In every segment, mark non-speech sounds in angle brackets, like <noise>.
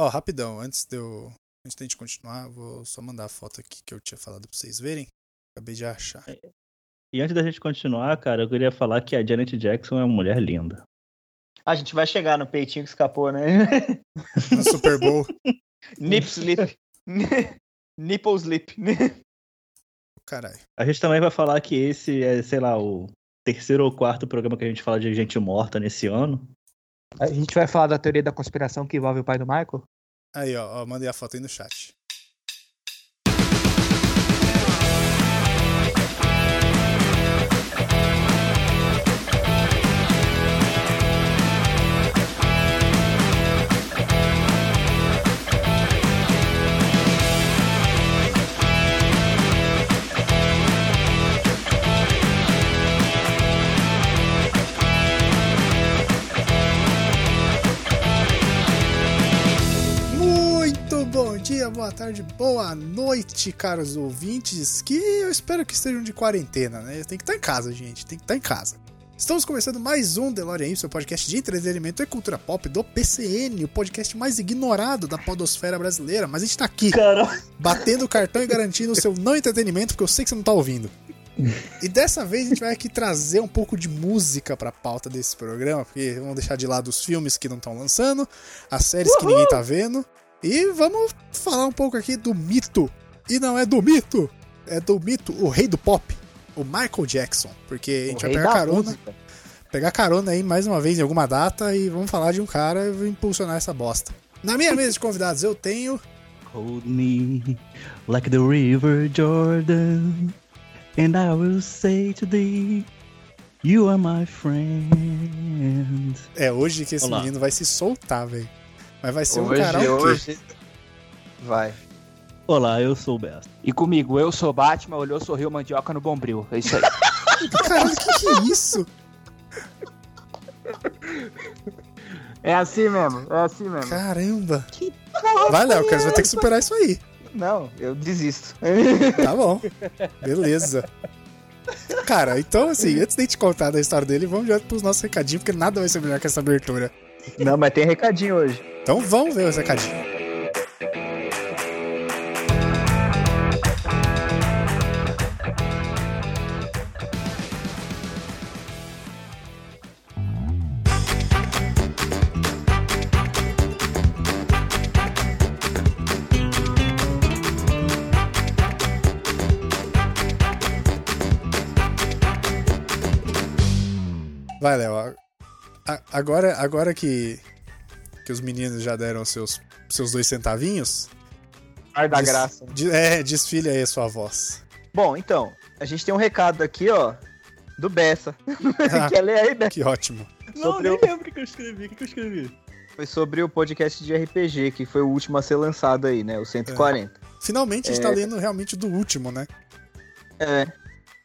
Ó, rapidão, antes de eu. Antes de a gente continuar, vou só mandar a foto aqui que eu tinha falado pra vocês verem. Acabei de achar. E antes da gente continuar, cara, eu queria falar que a Janet Jackson é uma mulher linda. A gente vai chegar no peitinho que escapou, né? <laughs> No Super Bowl. <laughs> Nip slip. <laughs> Nipple slip. Caralho. A gente também vai falar que esse é, sei lá, o terceiro ou quarto programa que a gente fala de gente morta nesse ano. A gente vai falar da teoria da conspiração que envolve o pai do Michael? Aí, ó, ó, mandei a foto aí no chat. Dia, boa tarde, boa noite, caros ouvintes, que eu espero que estejam de quarentena, né? Tem que estar em casa, gente, tem que estar em casa. Estamos começando mais um DeLorean, seu podcast de entretenimento e cultura pop do PCN, o podcast mais ignorado da podosfera brasileira, mas a gente tá aqui, Cara, batendo o cartão e garantindo o seu não entretenimento, porque eu sei que você não tá ouvindo. E dessa vez a gente vai aqui trazer um pouco de música pra pauta desse programa, porque vamos deixar de lado os filmes que não estão lançando, as séries que ninguém tá vendo, e vamos falar um pouco aqui do mito. E não é do mito, é do mito, o rei do pop, o Michael Jackson, porque a gente vai pegar carona, música. pegar carona aí mais uma vez em alguma data e vamos falar de um cara e impulsionar essa bosta. Na minha mesa de convidados eu tenho hold me like the river Jordan, and I will say to thee, you are my friend. É hoje que esse Olá. menino vai se soltar, velho. Mas vai ser um Hoje, karaokê. hoje. Vai. Olá, eu sou o Best. E comigo, eu sou Batman, olhou, sorriu, mandioca no bombril. É isso aí. <laughs> Caralho, que que é isso? é assim mesmo, é assim mesmo. Caramba. Vai, Léo, cara, você vai ter que superar isso aí. Não, eu desisto. Tá bom. Beleza. Cara, então assim, antes de a gente contar da história dele, vamos direto pros nossos recadinhos, porque nada vai ser melhor que essa abertura. Não, mas tem recadinho hoje. Então vamos ver os recadinhos. Vai, Léo. A- Agora, agora que, que os meninos já deram seus, seus dois centavinhos, Ar da Des- graça. de- é, desfile aí a sua voz. Bom, então, a gente tem um recado aqui, ó, do Bessa. Ah, <laughs> <laughs> Quer ler aí, Bessa? que ótimo. Não, Sobre nem o- lembro o que eu escrevi. O que que eu escrevi? Foi sobre o podcast de RPG, que foi o último a ser lançado aí, né? O 140. Finalmente a gente É. tá lendo realmente do último, né? É.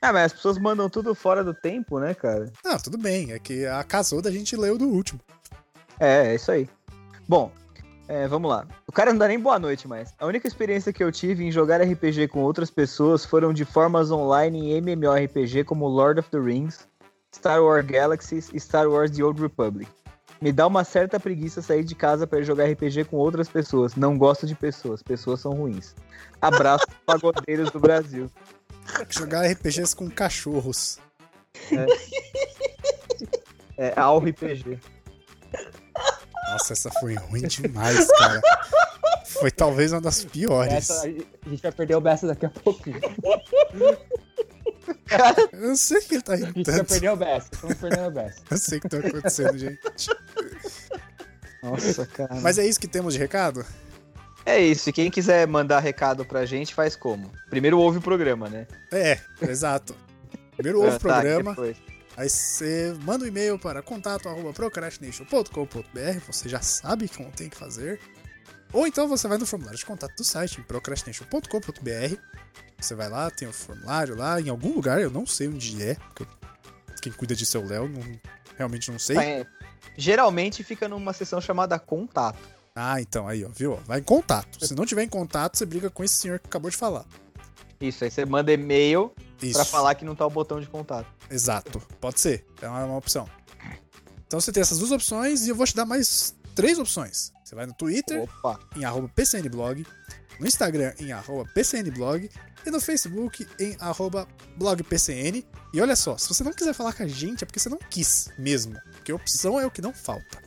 Ah, mas as pessoas mandam tudo fora do tempo, né, cara? Não, tudo bem. É que a casou da gente leu do último. É, é isso aí. Bom, é, vamos lá. O cara não dá nem boa noite mais. A única experiência que eu tive em jogar RPG com outras pessoas foram de formas online em MMORPG como Lord of the Rings, Star Wars Galaxies e Star Wars The Old Republic. Me dá uma certa preguiça sair de casa para jogar RPG com outras pessoas. Não gosto de pessoas, pessoas são ruins. Abraço, <laughs> pagodeiros do Brasil. Jogar RPGs com cachorros. É, Al RPG. Nossa, essa foi ruim demais, cara. Foi talvez uma das piores. Essa, a gente vai perder o Bessa daqui a pouquinho. Eu não sei o que ele tá A rindo gente vai tanto. perder o Bessa. Estamos perdendo o Bessa. Eu sei o que tá acontecendo, gente. Nossa, cara. Mas é isso que temos de recado? É isso, e quem quiser mandar recado pra gente, faz como? Primeiro ouve o programa, né? É, exato. Primeiro <laughs> ouve Ah, o tá, programa, aí você manda um e-mail para contato.procrastination.com.br, você já sabe como tem que fazer. Ou então você vai no formulário de contato do site, procrastination.com.br. Você vai lá, tem o formulário lá, em algum lugar, eu não sei onde é, porque quem cuida disso é o Léo, não- realmente não sei. É, geralmente fica numa sessão chamada contato. Ah, então, aí, ó, viu? Vai em contato. Se não tiver em contato, você briga com esse senhor que acabou de falar. Isso, aí você manda e-mail pra falar que não tá o botão de contato. Exato. Pode ser. É uma, uma opção. Então você tem essas duas opções e eu vou te dar mais três opções. Você vai no Twitter, Opa. em arroba PCNblog, no Instagram em arroba PCNblog e no Facebook em arroba blogpcn. E olha só, se você não quiser falar com a gente é porque você não quis mesmo, porque opção é o que não falta.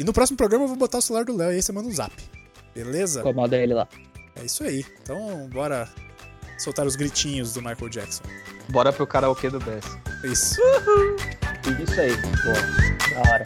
E no próximo programa eu vou botar o celular do Léo e aí você manda um zap. Beleza? Incomoda ele lá. É isso aí. Então bora soltar os gritinhos do Michael Jackson. Bora pro karaokê do Bess. Isso. Isso aí. Boa. Da hora.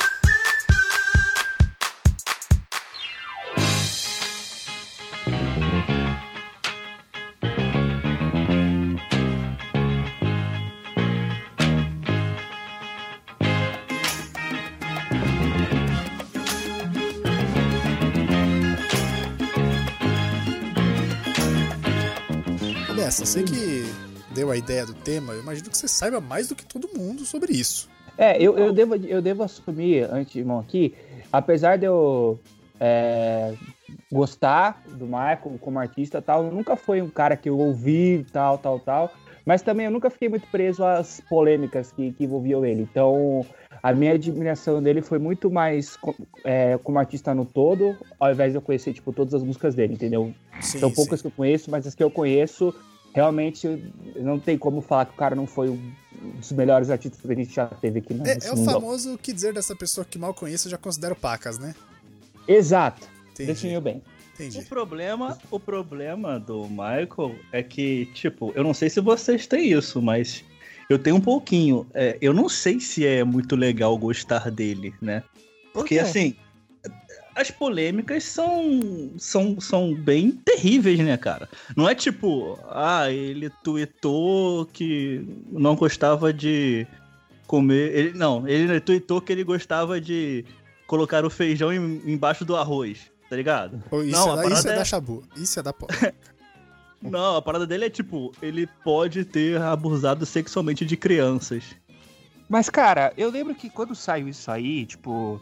Você que deu a ideia do tema, eu imagino que você saiba mais do que todo mundo sobre isso. É, eu, eu, devo, eu devo assumir, antemão aqui, apesar de eu é, gostar do Michael como artista tal, nunca foi um cara que eu ouvi tal, tal, tal, mas também eu nunca fiquei muito preso às polêmicas que, que envolviam ele. Então, a minha admiração dele foi muito mais é, como artista no todo, ao invés de eu conhecer, tipo, todas as músicas dele, entendeu? Sim, São sim. poucas que eu conheço, mas as que eu conheço, realmente não tem como falar que o cara não foi um dos melhores artistas que a gente já teve aqui no É, é o famoso que dizer dessa pessoa que mal conheço eu já considero pacas, né? Exato. Entendi. Definiu bem. O Entendi. problema, o problema do Michael é que, tipo, eu não sei se vocês têm isso, mas eu tenho um pouquinho. É, eu não sei se é muito legal gostar dele, né? Porque, assim, as polêmicas são, são, são bem terríveis, né, cara? Não é tipo, ah, ele tweetou que não gostava de comer. Ele, não, ele tweetou que ele gostava de colocar o feijão em- embaixo do arroz, tá ligado? Isso, Não, é, a da, parada isso é é- da Shabu. Isso é da pó. <laughs> Não, a parada dele é tipo, ele pode ter abusado sexualmente de crianças. Mas, cara, eu lembro que quando saiu isso aí, tipo,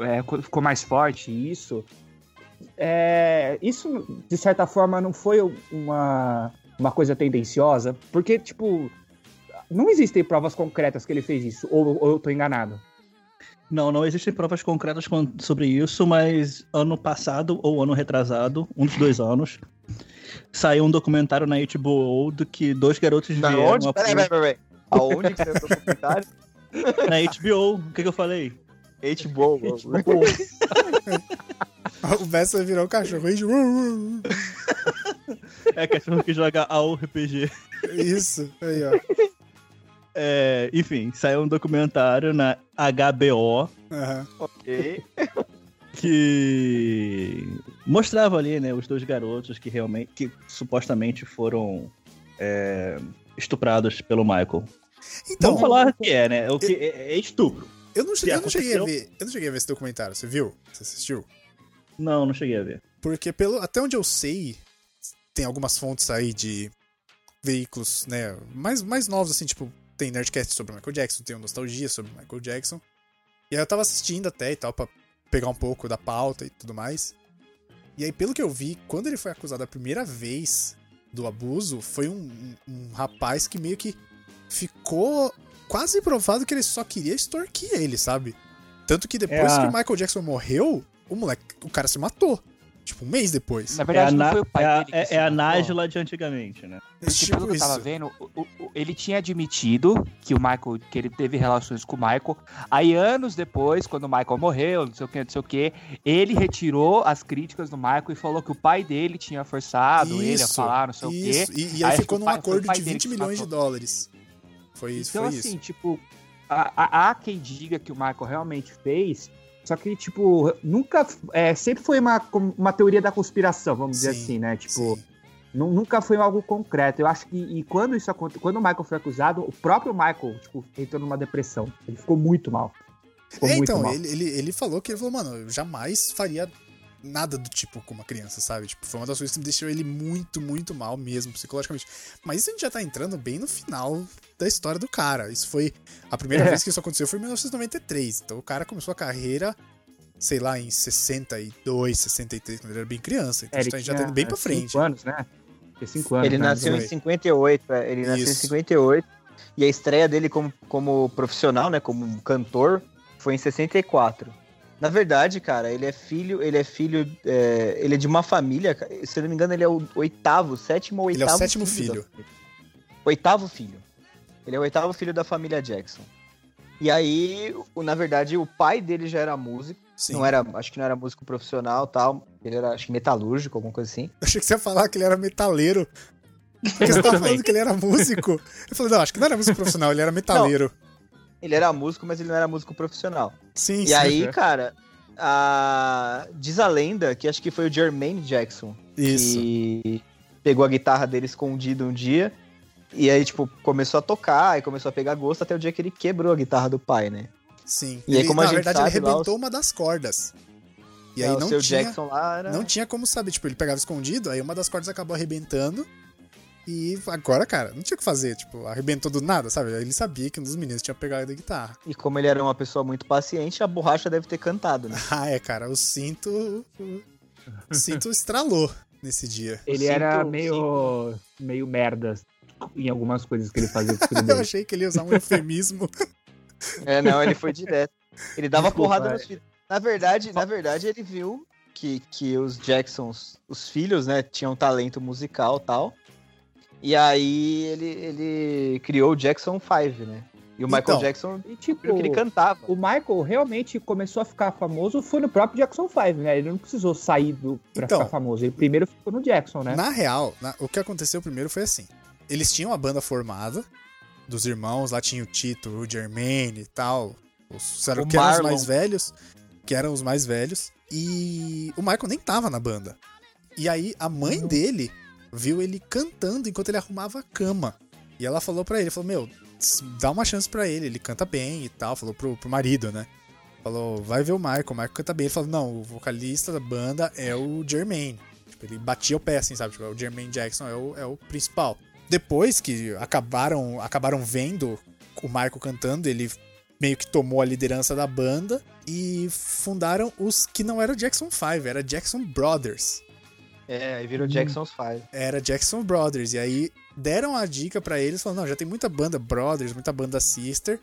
é, ficou mais forte isso. É, isso, de certa forma, não foi uma, uma coisa tendenciosa, porque, tipo, não existem provas concretas que ele fez isso, ou, ou eu tô enganado. Não, não existem provas concretas con- sobre isso, mas ano passado ou ano retrasado, um dos dois anos, saiu um documentário na HBO do que dois garotos Da vieram onde? a- Peraí, peraí, peraí. Aonde que saiu o documentário? <laughs> na HBO. O que, que eu falei? HBO. <laughs> <laughs> o Bessa virou um cachorro. Isso. É cachorro que joga ao RPG. Isso. Aí, ó. É, enfim, saiu um documentário na HBO Aham. ok. que mostrava ali, né, os dois garotos que realmente, que supostamente foram é, estuprados pelo Michael. Então, Vamos falar o que é, né? O que é, é estupro. Eu não, cheguei, eu não cheguei a ver. Eu não cheguei a ver esse documentário. Você viu? Você assistiu? Não, não cheguei a ver. Porque pelo, até onde eu sei, tem algumas fontes aí de veículos, né, mais, mais novos, assim, tipo, tem Nerdcast sobre o Michael Jackson, tem o Nostalgia sobre o Michael Jackson. E aí eu tava assistindo até e tal, pra pegar um pouco da pauta e tudo mais. E aí, pelo que eu vi, quando ele foi acusado a primeira vez do abuso, foi um, um- um rapaz que meio que ficou quase provado que ele só queria extorquir ele, sabe? Tanto que depois É a- que o Michael Jackson morreu, o moleque, o cara se matou. Tipo, um mês depois. Na É verdade, não Na- foi o pai é dele. que é- se é a. Nájila de antigamente, né? Porque tipo pelo que eu tava isso. vendo, o- o- o- ele tinha admitido que o Michael, que ele teve relações com o Michael. Aí, anos depois, quando o Michael morreu, não sei o que, não sei o que, ele retirou as críticas do Michael e falou que o pai dele tinha forçado ele a Isso, falar, não sei o quê. Isso, e, e Aí aí ficou o num o acordo de dele 20 que milhões de matou. dólares. Foi isso, Então, foi assim, isso. tipo, há, quem diga que o Michael realmente fez, só que, tipo, nunca. É, sempre foi uma, uma teoria da conspiração, vamos dizer Sim, assim, né? Tipo, nunca foi algo concreto. Eu acho que. E quando isso aconteceu, quando o Michael foi acusado, o próprio Michael, tipo, entrou numa depressão. Ele ficou muito mal. Ficou É, muito então, mal. ele, ele, ele falou que ele falou, mano, eu jamais faria nada do tipo com uma criança, sabe? Tipo, foi uma das coisas que deixou ele muito, muito mal mesmo, psicologicamente. Mas isso a gente já tá entrando bem no final da história do cara. Isso foi. A primeira É. vez que isso aconteceu foi em 1993. Então o cara começou a carreira, sei lá, em 62, 63, quando ele era bem criança. Então É, a gente já tá indo bem pra é, frente. Cinco anos, né? Cinco anos. Ele né? nasceu em Foi. 58, é, ele nasceu em Isso. 58. E a estreia dele como, como profissional, né, como cantor, foi em 64. Na verdade, cara, ele é filho, ele é filho, é, ele é de uma família, se eu não me engano, ele é o oitavo, sétimo ou Ele é oitavo o sétimo filho. família. Oitavo filho. Ele é o oitavo filho da família Jackson. E aí, na verdade, o pai dele já era músico, Sim. não era, acho que não era músico profissional, tal, ele era acho que metalúrgico, alguma coisa assim. Eu achei que você ia falar que ele era metaleiro. Porque você tava <laughs> falando que ele era músico. Eu falei, não, acho que não era músico profissional, ele era metaleiro. Ele era músico, mas ele não era músico profissional. Sim, E sim. aí, <laughs> cara, a... diz a lenda que acho que foi o Jermaine Jackson Isso. que pegou a guitarra dele escondida um dia. E aí, tipo, começou a tocar e começou a pegar gosto até o dia que ele quebrou a guitarra do pai, né? Sim. E aí, Ele- como a na gente verdade, ele sabe, lá arrebentou os- uma das cordas. E aí É, o não tinha, Jackson lá era. não tinha como saber. Tipo, ele pegava escondido, aí uma das cordas acabou arrebentando. E agora, cara, não tinha o que fazer. Tipo, arrebentou do nada, sabe? Ele sabia que um dos meninos tinha pegado a guitarra. E como ele era uma pessoa muito paciente, a borracha deve ter cantado, né? <laughs> Ah, é, cara, o cinto. O cinto estralou nesse dia. Ele Sinto- era meio, meio merda em algumas coisas que ele fazia <laughs> Eu achei que ele ia usar um eufemismo. É, não, ele foi direto. Ele dava Desculpa, porrada é. nos filhos. Na verdade, na verdade, ele viu que, que os Jacksons, os filhos, né, tinham talento musical e tal. E aí ele, ele criou o Jackson 5, né? E o Michael Então, Jackson E tipo, que ele cantava. o Michael realmente começou a ficar famoso foi no próprio Jackson 5, né? Ele não precisou sair do, pra Então. ficar famoso. Ele primeiro ficou no Jackson, né? Na real, na- o que aconteceu primeiro foi assim. Eles tinham a banda formada, dos irmãos, lá tinha o Tito, o Jermaine e tal. Os, eram, O que eram os mais velhos. Que eram os mais velhos. E o Michael nem tava na banda. E aí a mãe dele viu ele cantando enquanto ele arrumava a cama. E ela falou pra ele, falou, meu, dá uma chance pra ele, ele canta bem e tal. Falou pro, pro marido, né? Falou, vai ver o Michael, o Michael canta bem. Ele falou, não, o vocalista da banda é o Jermaine. Tipo, ele batia o pé assim, sabe? Tipo, o Jermaine Jackson é o, é o principal. Depois que acabaram, acabaram vendo o Michael cantando, ele meio que tomou a liderança da banda e fundaram os que não era Jackson 5, era Jackson Brothers. É, aí virou Hum. Jackson's 5. Era Jackson Brothers. E aí deram a dica pra eles, falando, não, já tem muita banda Brothers, muita banda Sister.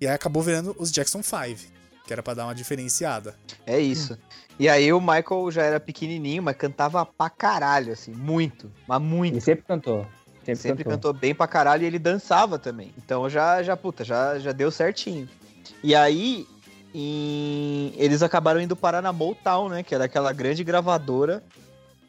E aí acabou virando os Jackson 5, que era pra dar uma diferenciada. É isso. E aí o Michael já era pequenininho, mas cantava pra caralho, assim, muito, mas muito. Ele sempre cantou. Sempre, Sempre cantou. cantou bem pra caralho e ele dançava também. Então já, já puta, já, já deu certinho. E aí, em- eles acabaram indo parar na Motown, né? Que era aquela grande gravadora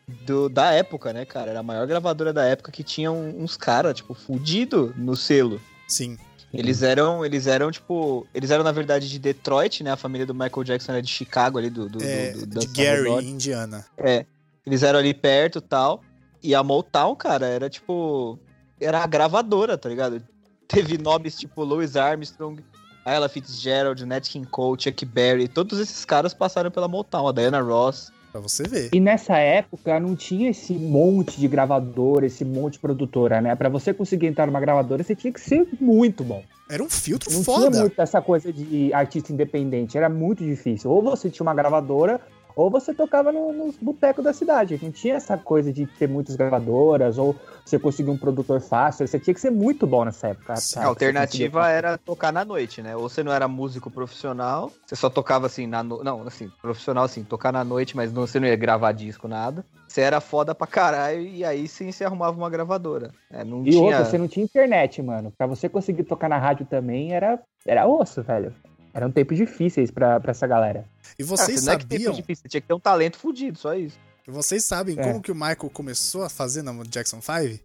do, da época, né, cara? Era a maior gravadora da época que tinha um- uns caras, tipo, fudido no selo. Sim. Eles eram, eles eram, tipo. Eles eram, na verdade, de Detroit, né? A família do Michael Jackson era de Chicago ali, do. do, É, do, do de Gary. Indiana. É. Eles eram ali perto e tal. E a Motown, cara, era tipo. Era a gravadora, tá ligado? <laughs> Teve nomes tipo Louis Armstrong, Ella Fitzgerald, Nat King Cole, Chuck Berry. Todos esses caras passaram pela Motown. A Diana Ross. Pra você ver. E nessa época não tinha esse monte de gravadora, esse monte de produtora, né? Pra você conseguir entrar numa gravadora, você tinha que ser muito bom. Era um filtro Não foda. tinha muito essa coisa de artista independente, era muito difícil. Ou você tinha uma gravadora, ou você tocava no- nos botecos da cidade. Não tinha essa coisa de ter muitas gravadoras, ou você conseguir um produtor fácil. Você tinha que ser muito bom nessa época. Sim, A alternativa era tocar na noite, né? Ou você não era músico profissional, você só tocava assim na no... Não, assim, profissional assim, tocar na noite, mas não, você não ia gravar disco, nada. Você era foda pra caralho e aí sim você arrumava uma gravadora. É, não E tinha. outra, você não tinha internet, mano. Pra você conseguir tocar na rádio também era, era osso, velho. Eram tempos difíceis pra, pra essa galera. E Ah, vocês não é que tempo sabiam, difícil, você tinha que ter um talento fudido, só isso. vocês sabem É. como que o Michael começou a fazer no Jackson 5?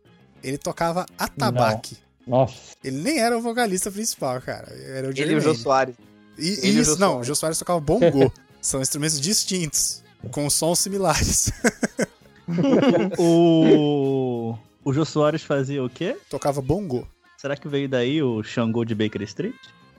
Ele tocava atabaque. Nossa. Ele nem era o vocalista principal, cara. Era o Ele e o. Jô Soares. E, ele e o isso, Jô não, Soares. o Jô Soares tocava bongô. <laughs> São instrumentos distintos, com sons similares. <laughs> <laughs> O. O Jô Soares fazia o quê? tocava bongô. Será que veio daí o Xangô de Baker Street?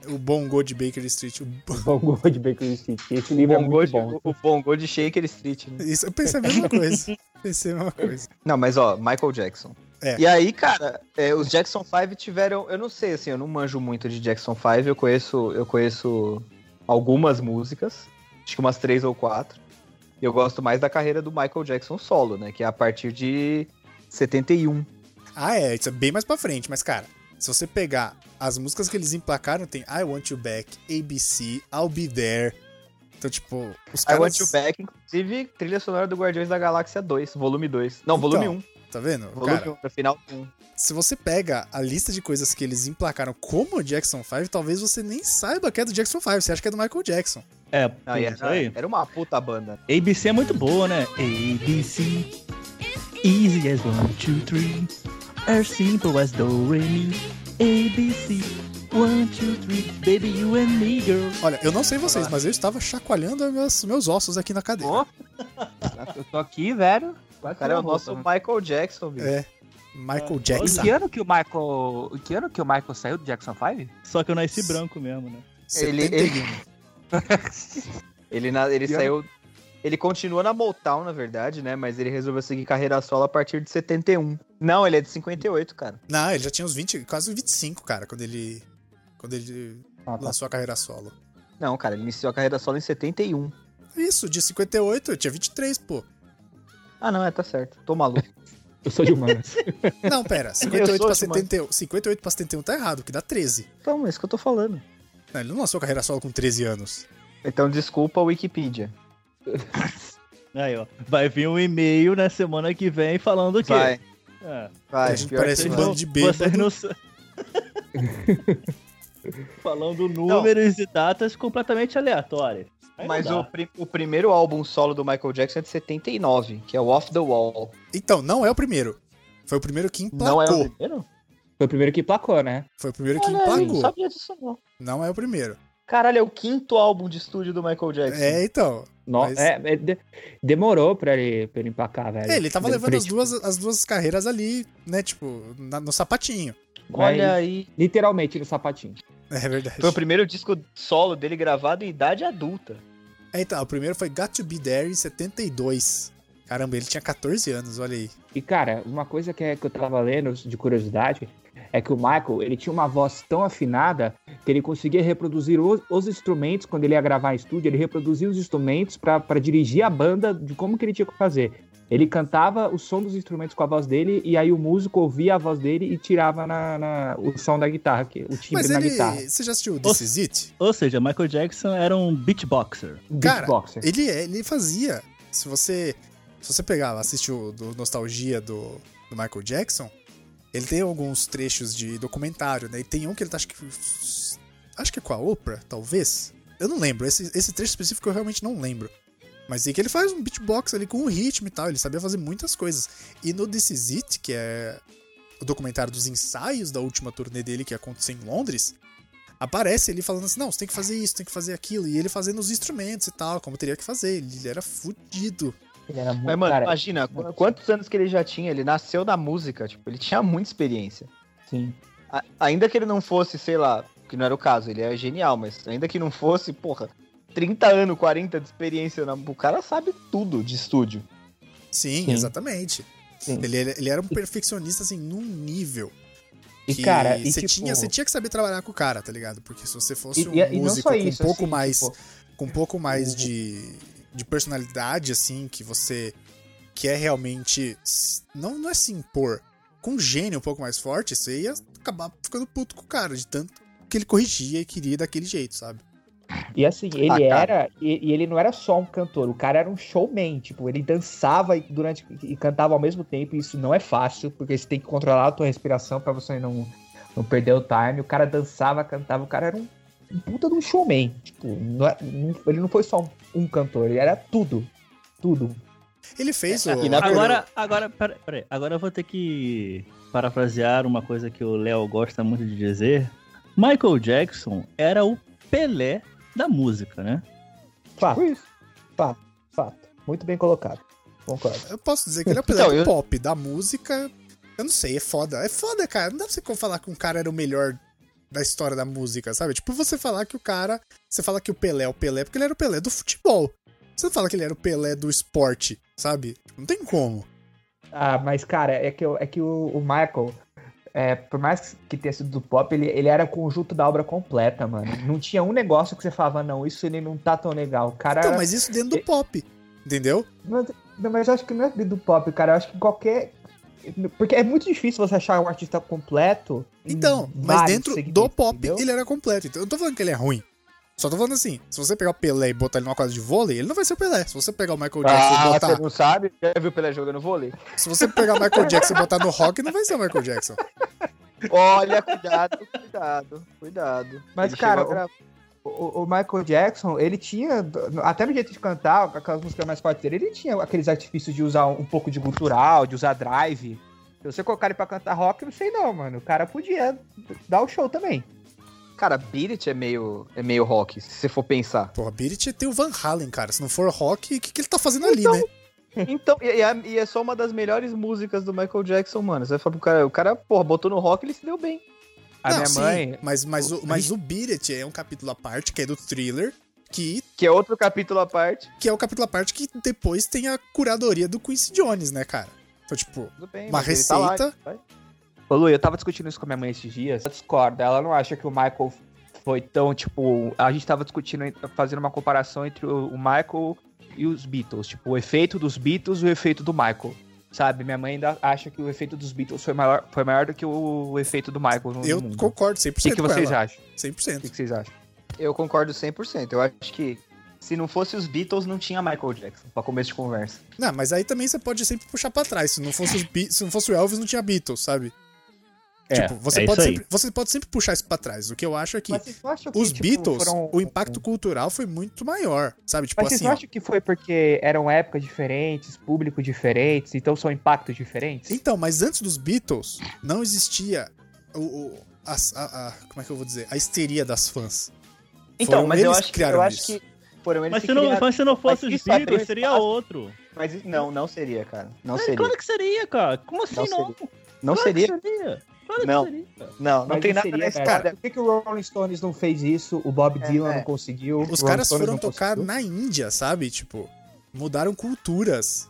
O bongô de Baker Street. o bo- O Bongo de Baker Street. <laughs> Esse livro é Bongô muito de- bom. O bongô de Shaker Street, né? Isso, eu pensei a mesma coisa. <laughs> Pensei a mesma coisa. Não, mas ó, Michael Jackson. É. E aí, cara, é, os Jackson 5 tiveram. Eu não sei, assim, eu não manjo muito de Jackson 5. Eu conheço, eu conheço algumas músicas, acho que umas três ou quatro. Eu gosto mais da carreira do Michael Jackson solo, né? Que é a partir de 71. Ah, é, isso é bem mais pra frente, mas cara, se você pegar as músicas que eles emplacaram, tem I Want You Back, ABC, I'll Be There. Então, tipo, os I Want caras. You Back, inclusive, trilha sonora do Guardiões da Galáxia 2, volume 2. Não, Então, volume 1. Tá vendo? Volume Cara, 1, no final 1. se você pega a lista de coisas que eles emplacaram como Jackson 5, talvez você nem saiba que é do Jackson 5. Você acha que é do Michael Jackson. É, Não, isso aí. era, era uma puta banda. ABC é muito boa, né? ABC. Easy as one, two, three. As simple as do, re, mi. ABC. One, two, three. Baby, you and me, girl. Olha, eu não sei vocês, mas eu estava chacoalhando meus, meus ossos aqui na cadeira. Ó, eu tô aqui, velho. quase Cara, é o a nosso roupa, Michael Jackson, bicho. É. Michael Em Jackson. que ano que o Michael. Em que ano que o Michael saiu do Jackson 5? Só que eu nasci branco mesmo, né? Ele, 71. ele, <laughs> ele, na- ele E saiu. Ele continua na Motown, na verdade, né? Mas ele resolveu seguir carreira solo a partir de 71. Não, ele é de 58, cara. Não, ele já tinha uns 20, quase 25, cara, quando ele. Quando ele Ah, tá. lançou a carreira solo. Não, cara, ele iniciou a carreira solo em 71. Isso, de 58, eu tinha 23, pô. Ah, não, é, tá certo. Tô maluco. <laughs> Eu sou de humanas. <laughs> Não, pera, 58 sou pra de uma- 71. 58 pra 71 tá errado, que dá 13. Então, é isso que eu tô falando. Não, ele não lançou a carreira solo com 13 anos. Então, desculpa a Wikipedia. <laughs> Aí, ó. Vai vir um e-mail na semana que vem falando o quê? Vai, É. vai. A gente pior que parece um bando de bêbado. Vocês não <laughs> Falando números e datas completamente aleatórias. Aí Mas não o, o primeiro álbum solo do Michael Jackson é de 79, que é o Off the Wall. Então, não é o primeiro. Foi o primeiro que Não é o emplacou. primeiro? Foi o primeiro que placou, né? Foi o primeiro que aí, não emplacou. sabia disso não. Não é o primeiro. Caralho, é o quinto álbum de estúdio do Michael Jackson. É, então. No- Mas- é, é, de- demorou pra ele, pra ele emplacar, velho. É, ele tava Deu levando as duas, as duas carreiras ali, né? Tipo, na- no sapatinho. Olha Mas, aí. Literalmente no sapatinho. É verdade. Foi o primeiro disco solo dele gravado em idade adulta. É, então, o primeiro foi Got to Be There em 72. Caramba, ele tinha 14 anos, olha aí. E, cara, uma coisa que, é, que eu tava lendo de curiosidade é que o Michael, ele tinha uma voz tão afinada que ele conseguia reproduzir os, os instrumentos quando ele ia gravar em estúdio, ele reproduzia os instrumentos pra pra dirigir a banda de como que ele tinha que fazer. Ele cantava o som dos instrumentos com a voz dele e aí o músico ouvia a voz dele e tirava na, na- o som da guitarra, que- o timbre Mas na ele. guitarra. Você já assistiu This Is It? Ou seja, Michael Jackson era um beatboxer. Cara, Beatboxer. Ele, é- ele fazia. Se você. Se você pegar, assistir o do Nostalgia do, do Michael Jackson, ele tem alguns trechos de documentário, né? E tem um que ele tá, acho que. Acho que é com a Oprah, talvez. Eu não lembro. Esse, esse trecho específico eu realmente não lembro. Mas é que ele faz um beatbox ali com um ritmo e tal. Ele sabia fazer muitas coisas. E no This Is It, que é o documentário dos ensaios da última turnê dele que aconteceu em Londres, aparece ele falando assim: não, você tem que fazer isso, tem que fazer aquilo. E ele fazendo os instrumentos e tal, como teria que fazer. Ele era fudido. Ele era muito, Mas, mano, cara, imagina, qu- quantos anos que ele já tinha? Ele nasceu da música, tipo, ele tinha muita experiência. sim. A- ainda que ele não fosse, sei lá, que não era o caso, ele é genial, mas ainda que não fosse, porra, 30 anos, 40 de experiência, na- o cara sabe tudo de estúdio. Sim, Sim. exatamente. Sim. Ele, era- ele era um perfeccionista, assim, num nível. E, que cara, e você tipo... tinha, você tinha que saber trabalhar com o cara, tá ligado? Porque se você fosse e- um e- e músico com isso, um pouco assim, mais. tipo, com um pouco mais de, de personalidade, assim, que você quer realmente. Não, não é se impor. Com um gênio um pouco mais forte, você ia acabar ficando puto com o cara, de tanto que ele corrigia e queria daquele jeito, sabe? E assim, ele Ah, era. E, e ele não era só um cantor, o cara era um showman. Tipo, ele dançava e durante e cantava ao mesmo tempo. E isso não é fácil, porque você tem que controlar a tua respiração pra você não, não perder o time. O cara dançava, cantava, o cara era um, um puta de um showman. Tipo, não é- não- ele não foi só um, um cantor, ele era tudo. Tudo. Ele fez o. E na- Agora, agora, peraí, peraí. Agora eu vou ter que parafrasear uma coisa que o Léo gosta muito de dizer. Michael Jackson era o Pelé da música, né? Fato, Tipo isso. fato, fato. Muito bem colocado. Concordo. Eu posso dizer que ele é o Então, pelé do eu- pop, da música. Eu não sei, é foda. É foda, cara. Não dá pra você falar que um cara era o melhor da história da música, sabe? Tipo, você falar que o cara. Você fala que o Pelé é o Pelé porque ele era o Pelé do futebol. Você fala que ele era o Pelé do esporte, sabe? Não tem como. Ah, mas, cara, é que, é que o, o Michael, é, por mais que tenha sido do pop, ele, ele era conjunto da obra completa, mano. Não tinha um negócio que você falava, não, isso ele não tá tão legal. O cara. Então, mas isso dentro do pop. Entendeu? Mas, não, mas eu acho que não é do pop, cara. Eu acho que qualquer. Porque é muito difícil você achar um artista completo. Então, mas dentro do pop entendeu? ele era completo. Então, eu não tô falando que ele é ruim. Só tô falando assim, se você pegar o Pelé e botar ele numa quadra de vôlei, ele não vai ser o Pelé. Se você pegar o Michael Jackson e Ah, botar. você não sabe? Já viu o Pelé jogando vôlei? Se você pegar o Michael Jackson e botar no rock, não vai ser o Michael Jackson. Olha, cuidado, cuidado, cuidado. Mas, Ele cara. O, o Michael Jackson, ele tinha, até no jeito de cantar, com aquelas músicas mais fortes dele, ele tinha aqueles artifícios de usar um, um pouco de gutural, de usar drive. Se você colocar ele pra cantar rock, não sei não, mano. O cara podia dar o show também. Cara, Beat é meio, é meio rock, se você for pensar. Porra, Beat tem o Van Halen, cara. Se não for rock, o que, que ele tá fazendo ali, né? Então, e, e é, e é só uma das melhores músicas do Michael Jackson, mano. Você vai falar pro cara, o cara, porra, botou no rock e ele se deu bem. A Não, minha sim, mãe. Mas, mas, o, mas o Beat It é um capítulo à parte, que é do thriller, que, Que é outro capítulo à parte. que é o capítulo à parte que depois tem a curadoria do Quincy Jones, né, cara? Então, tipo, bem, Uma mas ele tá lá, receita. Ô, Lu, eu tava discutindo isso com a minha mãe esses dias. Ela discorda. Ela não acha que o Michael foi tão, tipo. A gente tava discutindo, fazendo uma comparação entre o o Michael e os Beatles. Tipo, o efeito dos Beatles e o efeito do Michael. Sabe? Minha mãe ainda acha que o efeito dos Beatles foi maior, foi maior do que o, o efeito do Michael no, eu mundo. concordo 100% O que, que com vocês ela. acham? O 100%. que, que vocês acham? Eu concordo 100%. Eu acho que se não fosse os Beatles, não tinha Michael Jackson, pra começo de conversa. Não, mas aí também você pode sempre puxar pra trás. Se não fosse, os Be- se não fosse o Elvis, não tinha Beatles, sabe? É, tipo, você, é pode isso aí. sempre, você pode sempre puxar isso pra trás. O que eu acho é que vocês os tipo, Beatles, foram- o impacto cultural foi muito maior, sabe? Tipo Mas vocês assim, ó, acham que foi porque eram épocas diferentes, públicos diferentes, então são impactos diferentes? Então, mas antes dos Beatles, não existia o, o- as- a, a- como é que eu vou dizer? A histeria das fãs. Então, Foram mas eu acho que eu acho isso. que foram Mas se, não, criaram- mas se não fosse Mas os abriu Beatles, seria espaço. outro. Mas não, não seria, cara. Não É, seria. Claro que seria, cara. Como assim Não não? Não Claro seria. Que seria. Claro Não. cara. Não, não tem nada seria, nessa cara. Por que, que o Rolling Stones não fez isso? O Bob É, Dylan é. não conseguiu? Os o caras Stones foram tocar conseguiu? na Índia, sabe? Tipo, mudaram culturas.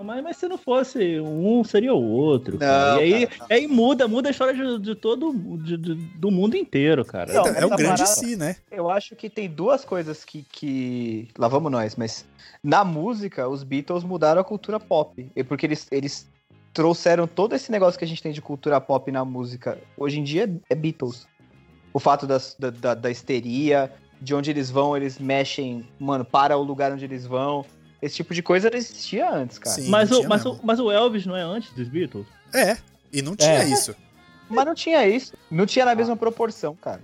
Mas, mas se não fosse um, seria o outro. cara. Não, e aí, cara, não. aí muda, muda a história de, de todo de- de- do mundo inteiro, cara. Então, é um a grande parada- si, né? Eu acho que tem duas coisas que, que. Lá vamos nós, mas. Na música, os Beatles mudaram a cultura pop. E Porque eles, eles trouxeram todo esse negócio que a gente tem de cultura pop na música. Hoje em dia é, Beatles. O fato das- da, da, da histeria, de onde eles vão, eles mexem, mano, para o lugar onde eles vão. Esse tipo de coisa não existia antes, cara. Sim, mas, o, mas, o, mas o Elvis não é antes dos Beatles? É, e não tinha É. isso. Mas não tinha isso. Não tinha na mesma proporção, cara.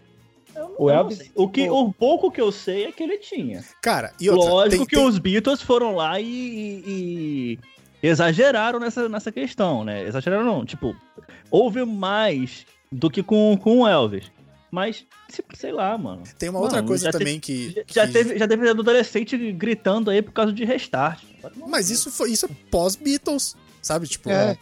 Não- O Elvis, o, que, tipo- o pouco que eu sei é que ele tinha. Cara, e outra, Lógico tem- que tem- os Beatles foram lá e- e exageraram nessa, nessa questão, né? Exageraram não, tipo, houve mais do que com, com o Elvis. Mas, sei lá, mano. tem uma outra Mano, coisa já também que, Já, já que- teve, já teve adolescente gritando aí por causa de restart. Mas isso foi isso é pós-Beatles, sabe? Tipo, É.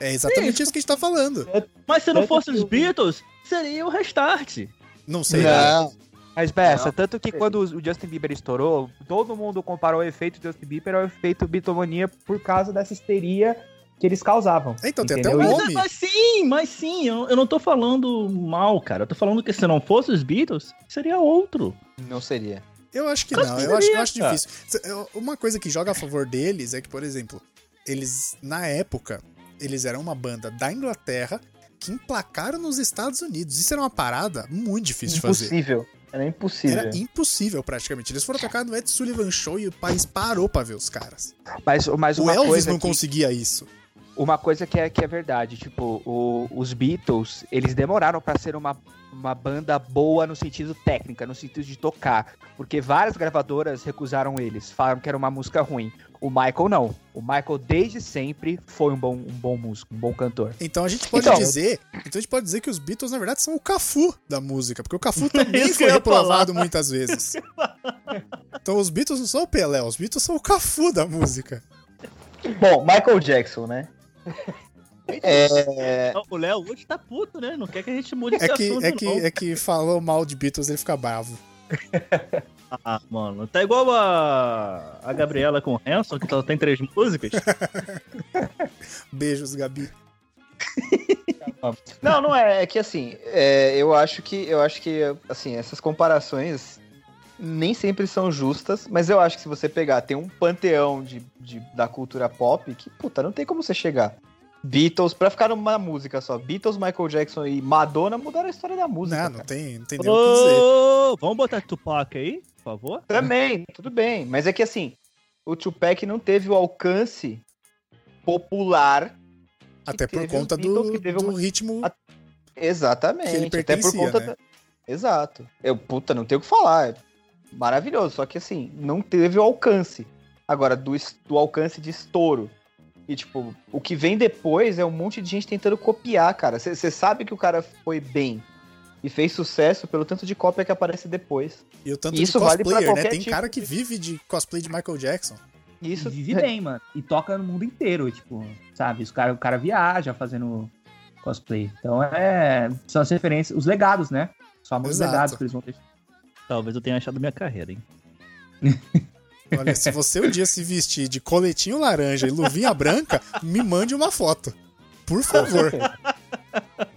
é, exatamente isso que a gente tá falando. Mas se não Tanto fosse que os Beatles, seria o restart. Não sei. né? Não. Mas, Bessa, tanto que quando o Justin Bieber estourou, todo mundo comparou o efeito Justin Bieber ao efeito Beatlemania. Por causa dessa histeria que eles causavam. Então, tem até entendeu? um Mas, nome. mas sim, mas sim, eu, eu não tô falando mal, cara. Eu tô falando que se não fosse os Beatles, seria outro. Não seria. Eu acho que não, que eu acho, eu acho difícil. Uma coisa que joga a favor deles é que, por exemplo, eles, na época, eles eram uma banda da Inglaterra que emplacaram nos Estados Unidos. Isso era uma parada muito difícil de fazer. Impossível. Era impossível. Era impossível, praticamente. Eles foram tocar no Ed Sullivan Show e o país parou pra ver os caras. Mas, mas O uma Elvis coisa não que, conseguia isso. Uma coisa que é, que é verdade, tipo, o- os Beatles, eles demoraram pra ser uma, uma banda boa no sentido técnica, no sentido de tocar, porque várias gravadoras recusaram eles, falaram que era uma música ruim. O Michael não. O Michael desde sempre foi um bom, um bom músico, um bom cantor. Então a gente pode Então- dizer. Então a gente pode dizer que os Beatles, na verdade, são o Cafu da música. Porque o Cafu <laughs> também Isso que foi reprovado muitas vezes. <laughs> Então os Beatles não são o Pelé, os Beatles são o Cafu da música. Bom, Michael Jackson, né? É, O Léo hoje tá puto, né? Não quer que a gente mude esse É que, assunto, é, que, não. é que falou mal de Beatles, ele fica bravo. <laughs> Ah, mano, tá igual a, a Gabriela com o Hanson, que só tem três músicas. <laughs> Beijos, Gabi. <laughs> Não, não é. É que assim, é, eu acho que eu acho que assim essas comparações nem sempre são justas, mas eu acho que se você pegar tem um panteão de, de- da cultura pop que puta não tem como você chegar. Beatles, pra ficar numa música só, Beatles, Michael Jackson e Madonna mudaram a história da música. Não, não cara. tem, não tem nem o que dizer. Vamos botar Tupac aí, por favor? Também, tudo bem. Mas é que assim, o Tupac não teve o alcance popular. Até por conta Beatles, do, do uma- ritmo. a- Exatamente. Que ele até por conta né? da... Exato. Eu, puta, não tenho o que falar. é Maravilhoso. Só que assim, não teve o alcance. Agora, do, do alcance de estouro. E, tipo, o que vem depois é um monte de gente tentando copiar, cara. Você sabe que o cara foi bem e fez sucesso pelo tanto de cópia que aparece depois. E o tanto Isso de vale cosplayer, né? qualquer Tem tipo cara que vive de cosplay de Michael Jackson. E Isso Vive bem, mano. E toca no mundo inteiro, tipo, sabe? Os cara, o cara viaja fazendo cosplay. Então é. São as referências, os legados, né? Os famosos Exato. legados que eles vão ter. Talvez eu tenha achado minha carreira, hein? <laughs> Olha, se você um dia se vestir de coletinho laranja e luvinha branca, me mande uma foto. Por favor.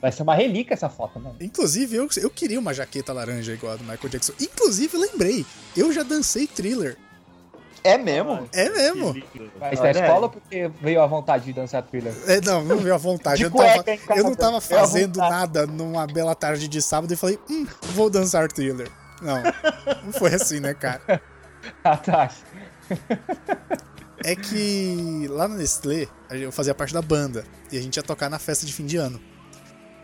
Vai ser uma relíquia essa foto, mano. Inclusive, eu, eu queria uma jaqueta laranja igual a do Michael Jackson. Inclusive, lembrei, eu já dancei thriller. é mesmo. É mesmo. Mas na aí. escola porque veio a vontade de dançar thriller. É, não, não veio à vontade. De Eu, tava- cueca em casa, eu não tava à fazendo nada numa bela tarde de sábado e falei, hum, vou dançar thriller. Não, não foi assim, né, cara? <laughs> Tá. É que lá na Nestlé, eu fazia parte da banda e a gente ia tocar na festa de fim de ano.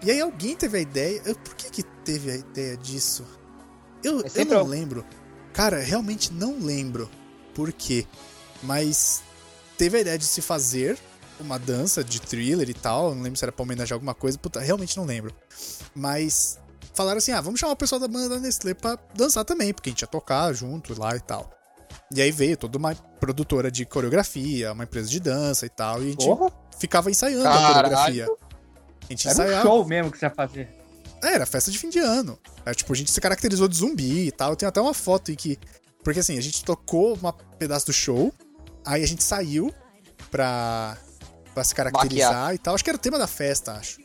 E aí alguém teve a ideia. eu- Por que que teve a ideia disso? Eu, É eu não lembro. Cara, realmente não lembro por quê. Mas teve a ideia de se fazer uma dança de thriller e tal. Não lembro se era pra homenagear alguma coisa. Puta, realmente não lembro. Mas falaram assim: ah, vamos chamar o pessoal da banda da Nestlé pra dançar também, porque a gente ia tocar junto lá e tal. E aí veio toda uma produtora de coreografia, uma empresa de dança e tal. E a gente Porra, ficava ensaiando a coreografia. A gente era um ensaiava. show mesmo que você ia fazer. É, era festa de fim de ano. É, tipo, a gente se caracterizou de zumbi e tal. Tem até uma foto aí que. Porque assim, a gente tocou um pedaço do show, aí a gente saiu pra, pra se caracterizar Maquiar. e tal. Acho que era o tema da festa, acho.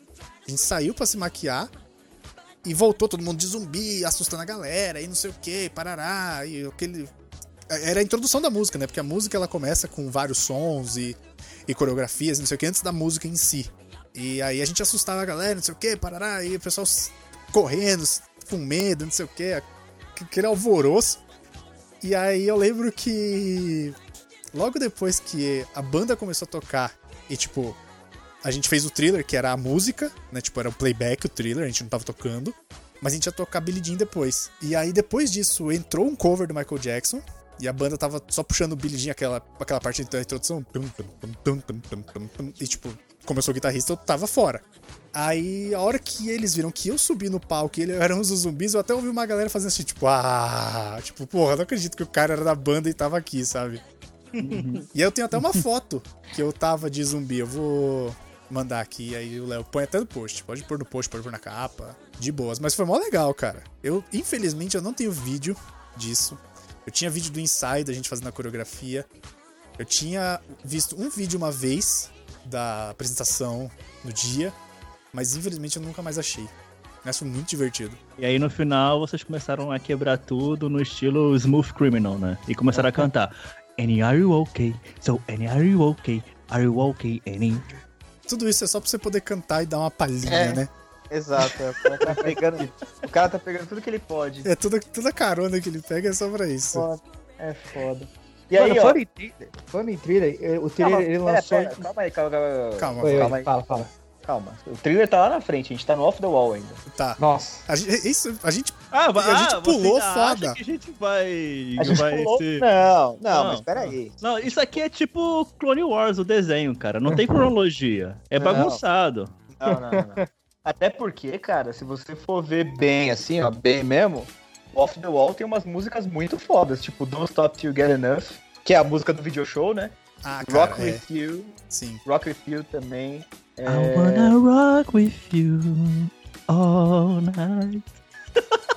A gente saiu pra se maquiar e voltou todo mundo de zumbi, assustando a galera e não sei o que, parará. E aquele. Era a introdução da música, né? Porque a música ela começa com vários sons e, e coreografias, não sei o que, antes da música em si. E aí a gente assustava a galera, não sei o que, parará, e o pessoal correndo, com medo, não sei o que, aquele alvoroço. E aí eu lembro que logo depois que a banda começou a tocar e tipo, a gente fez o thriller, que era a música, né? Tipo, era o playback, o thriller, a gente não tava tocando. Mas a gente ia tocar Billie Jean depois. E aí depois disso entrou um cover do Michael Jackson. E a banda tava só puxando o Billie Jean, aquela, aquela parte da introdução. E tipo, começou o guitarrista, eu tava fora. Aí, a hora que eles viram que eu subi no palco e eles eram os zumbis, eu até ouvi uma galera fazendo assim, tipo, ah, tipo, porra, não acredito que o cara era da banda e tava aqui, sabe? E aí eu tenho até uma foto que eu tava de zumbi. Eu vou mandar aqui, aí o Léo põe até no post. Pode pôr no post, pode pôr na capa. De boas. Mas foi mó legal, cara. Eu, infelizmente, eu não tenho vídeo disso. Eu tinha vídeo do ensaio da gente fazendo a coreografia. Eu tinha visto um vídeo uma vez da apresentação no dia, mas infelizmente eu nunca mais achei. Mas foi muito divertido. E aí no final vocês começaram a quebrar tudo no estilo Smooth Criminal, né? E começaram a cantar. Annie, are you okay? So, Annie, are you okay? Are you okay, Annie? Tudo isso é só pra você poder cantar e dar uma palhinha, É. né? Exato, é, o cara tá pegando. o cara tá pegando tudo que ele pode. É toda, toda carona que ele pega é só pra isso. Foda. É foda. E Mano, aí, ó. falando em thriller, eh, o thriller Calma, ele pera, lançou. pera, calma aí, calma, calma, Calma, oi, calma aí. fala, fala. calma. O thriller tá lá na frente, a gente tá no off the wall ainda. Tá. Nossa. A gente, isso, a gente Ah, a gente pulou você ainda foda. acha que a gente vai. A gente vai pulou... ser- Não, não, Não, mas peraí. Não, isso aqui é tipo Clone Wars, o desenho, cara. Não tem <laughs> cronologia. É Não. bagunçado. Não, não, não. não. Até porque, cara, se você for ver bem assim, ó, bem mesmo, Off the Wall tem umas músicas muito fodas, tipo Don't Stop Till You Get Enough, que é a música do video show, né? Ah, cara, Rock é, With You, sim. Rock With You também. É... I wanna rock with you all night. <laughs>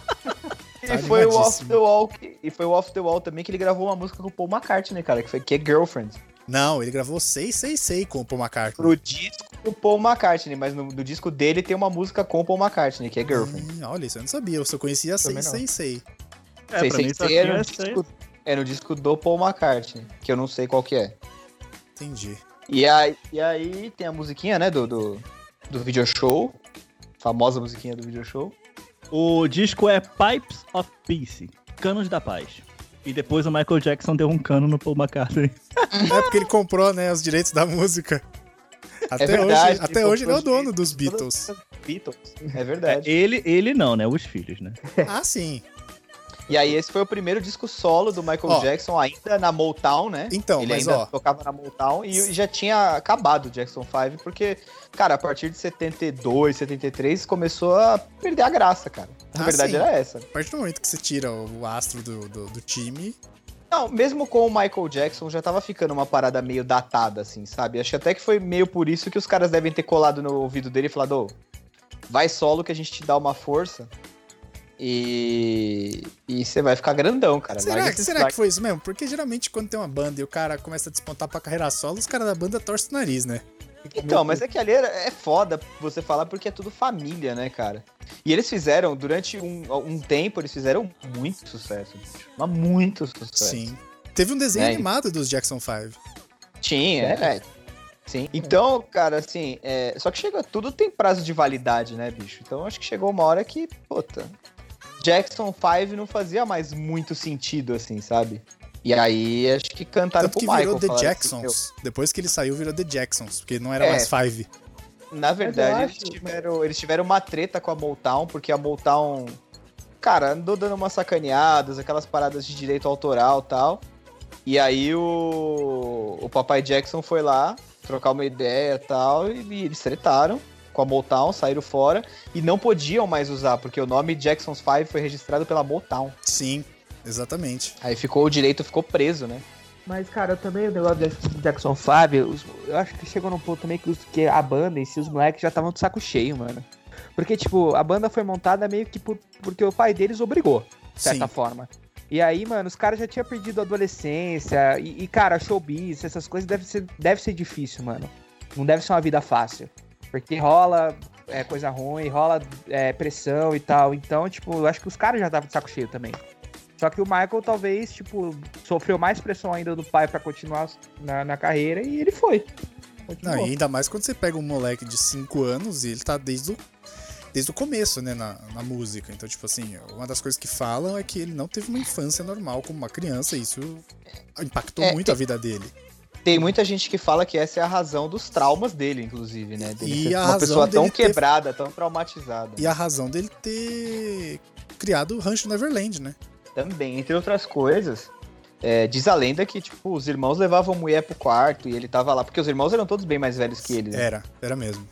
E Tá foi o Off the Wall, que- e foi o Off the Wall também que ele gravou uma música com o Paul McCartney, cara, que foi que é Girlfriend. Não, ele gravou 666 com o Paul McCartney. Pro disco do Paul McCartney, mas no, no disco dele tem uma música com o Paul McCartney, que é Girlfriend. Hum, olha, isso eu não sabia, eu só conhecia Também não. 666. É, Sei, pra sei mim que só é, no disco, é no disco do Paul McCartney, que eu não sei qual que é. Entendi. E aí, e aí tem a musiquinha, né, do, do, do video show. Famosa musiquinha do video show. O disco é Pipes of Peace, Canos da Paz. E depois o Michael Jackson deu um cano no Paul McCartney. <laughs> É porque ele comprou, né, os direitos da música. Até verdade, hoje, até ele hoje ele é o dono dos Beatles. Beatles. É verdade. Ele, ele não, né? Os filhos, né? Ah, sim. E aí esse foi o primeiro disco solo do Michael Ó. Jackson, ainda na Motown, né? Então, Ele mas ainda ó, tocava na Motown e já tinha acabado o Jackson 5, porque, cara, a partir de 72, 73, começou a perder a graça, cara. A Ah, verdade sim. era essa. a partir do momento que você tira o astro do, do, do time, Não, mesmo com o Michael Jackson, já tava ficando uma parada meio datada, assim, sabe? Acho até que foi meio por isso que os caras devem ter colado no ouvido dele e falado, ô, vai solo que a gente te dá uma força e e você vai ficar grandão, cara. será, que, será que foi isso mesmo? Porque geralmente quando tem uma banda e o cara começa a despontar pra carreira solo, os caras da banda torcem o nariz, né? Então, mas é que ali é foda você falar porque é tudo família, né, cara? E eles fizeram, durante um, um tempo, eles fizeram muito sucesso, bicho. Mas muito sucesso. Sim. Teve um desenho É. animado dos Jackson 5. Tinha, Sério? é. Sim. Então, cara, assim, é, só que chega, tudo tem prazo de validade, né, bicho? Então acho que chegou uma hora que, puta, Jackson 5 não fazia mais muito sentido, assim, sabe? E aí acho que cantaram Tanto pro que Michael. virou The falaram assim, Jacksons. Depois que ele saiu, virou The Jacksons, porque não era É. mais Five. "Meu, Na verdade, eles, tiveram, eles tiveram uma treta com a Motown, porque a Motown, cara, andou dando umas sacaneadas, aquelas paradas de direito autoral e tal. E aí o, o papai Jackson foi lá trocar uma ideia e tal, e eles tretaram com a Motown, saíram fora e não podiam mais usar, porque o nome Jackson's Five foi registrado pela Motown. Sim, exatamente. Aí ficou o direito ficou preso, né? Mas, cara, eu também o negócio do Jackson 5, os- eu acho que chegou num ponto também que, os- que a banda si, os moleques já estavam de saco cheio, mano. Porque, tipo, a banda foi montada meio que por- porque o pai deles obrigou, de certa Sim. forma. E aí, mano, os caras já tinham perdido a adolescência. E, e, cara, showbiz, essas coisas deve ser, deve ser difícil, mano. Não deve ser uma vida fácil. Porque rola é, coisa ruim, rola é, pressão e tal. Então, tipo, eu acho que os caras já estavam de saco cheio também. Só que o Michael talvez, tipo, sofreu mais pressão ainda do pai pra continuar na, na carreira e ele foi. Continuou. Não, e ainda mais quando você pega um moleque de 5 anos e ele tá desde o, desde o começo, né, na, na música. Então, tipo assim, uma das coisas que falam é que ele não teve uma infância normal como uma criança, e isso impactou É, muito a vida dele. Tem muita gente que fala que essa é a razão dos traumas dele, inclusive, né? Dele E a uma pessoa tão ter- quebrada, tão traumatizada. E a razão dele ter criado o Rancho Neverland, né? Também, entre outras coisas, é, diz a lenda que, tipo, os irmãos levavam mulher pro quarto e ele tava lá, porque os irmãos eram todos bem mais velhos que ele, né? Era, era mesmo.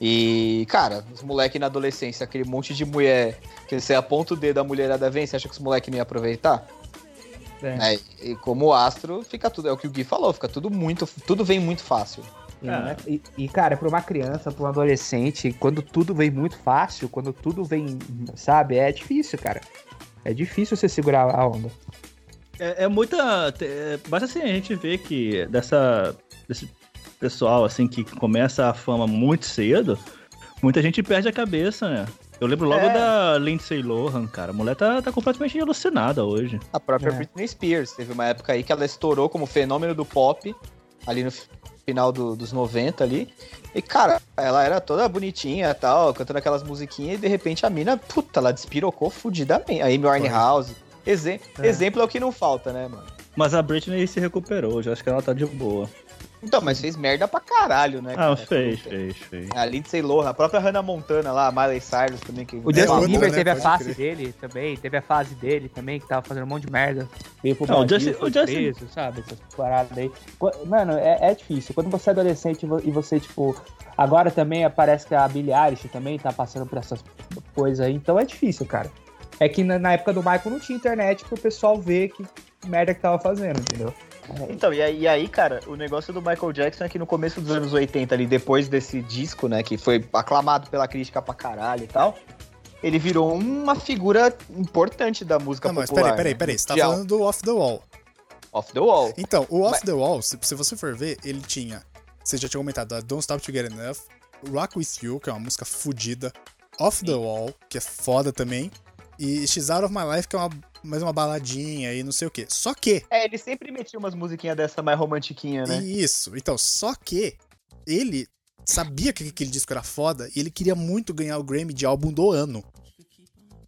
E, cara, os moleques na adolescência, aquele monte de mulher que você aponta o dedo, a mulherada vem, você acha que os moleques não iam aproveitar? É. Né? E como astro, fica tudo, é o que o Gui falou, fica tudo muito, tudo vem muito fácil. E, é- e- e, cara, pra uma criança, pra um adolescente, quando tudo vem muito fácil, quando tudo vem, sabe, é difícil, cara. É difícil você segurar a onda. É, é muita. É, basta assim a gente ver que dessa. Desse pessoal assim que começa a fama muito cedo, muita gente perde a cabeça, né? Eu lembro logo É. da Lindsay Lohan, cara. A mulher tá, tá completamente alucinada hoje. A própria É. Britney Spears, teve uma época aí que ela estourou como fenômeno do pop, ali no fi- final do- dos 90 ali. E, cara, ela era toda bonitinha e tal, cantando aquelas musiquinhas, e de repente a mina, puta, ela despirocou fudidamente. A Amy Winehouse. Exe É. Exemplo é o que não falta, né, mano? Mas a Britney se recuperou, já acho que ela tá de boa. Então, mas fez merda pra caralho, né? Ah, fez, fez, fez. A Lindsay Lohan, a própria Hannah Montana lá, a Miley Cyrus também. Que O Justin Bieber né? teve a fase crer. dele também, teve a fase dele também, que tava fazendo um monte de merda. Veio pro Não, o Brasil, o Justin- preso, sabe? Essas paradas aí. Mano, é, é difícil. Quando você é adolescente e e você, tipo. Agora também parece que a Billie Eilish também tá passando por essas coisas aí. Então é difícil, cara. É que na, na época do Michael não tinha internet pro pessoal ver que merda que tava fazendo, entendeu? Então, e aí, e aí, cara, o negócio do Michael Jackson é que no começo dos anos 80, ali, depois desse disco, né, que foi aclamado pela crítica pra caralho e tal, ele virou uma figura importante da música Não, mas popular. peraí, peraí, né? peraí. Você tá Mundial. falando do Off the Wall. Off the Wall. Então, o Off Mas- the Wall, se, se você for ver, ele tinha. Você já tinha comentado Don't Stop to Get Enough, Rock With You, que é uma música fodida, Off the Wall, que é foda também, E She's Out of My Life, que é uma, mais uma baladinha e não sei o quê. Só que. É, ele sempre metia umas musiquinhas dessa mais romantiquinha, né? Isso. Então, só que ele sabia que aquele disco era foda e ele queria muito ganhar o Grammy de álbum do ano.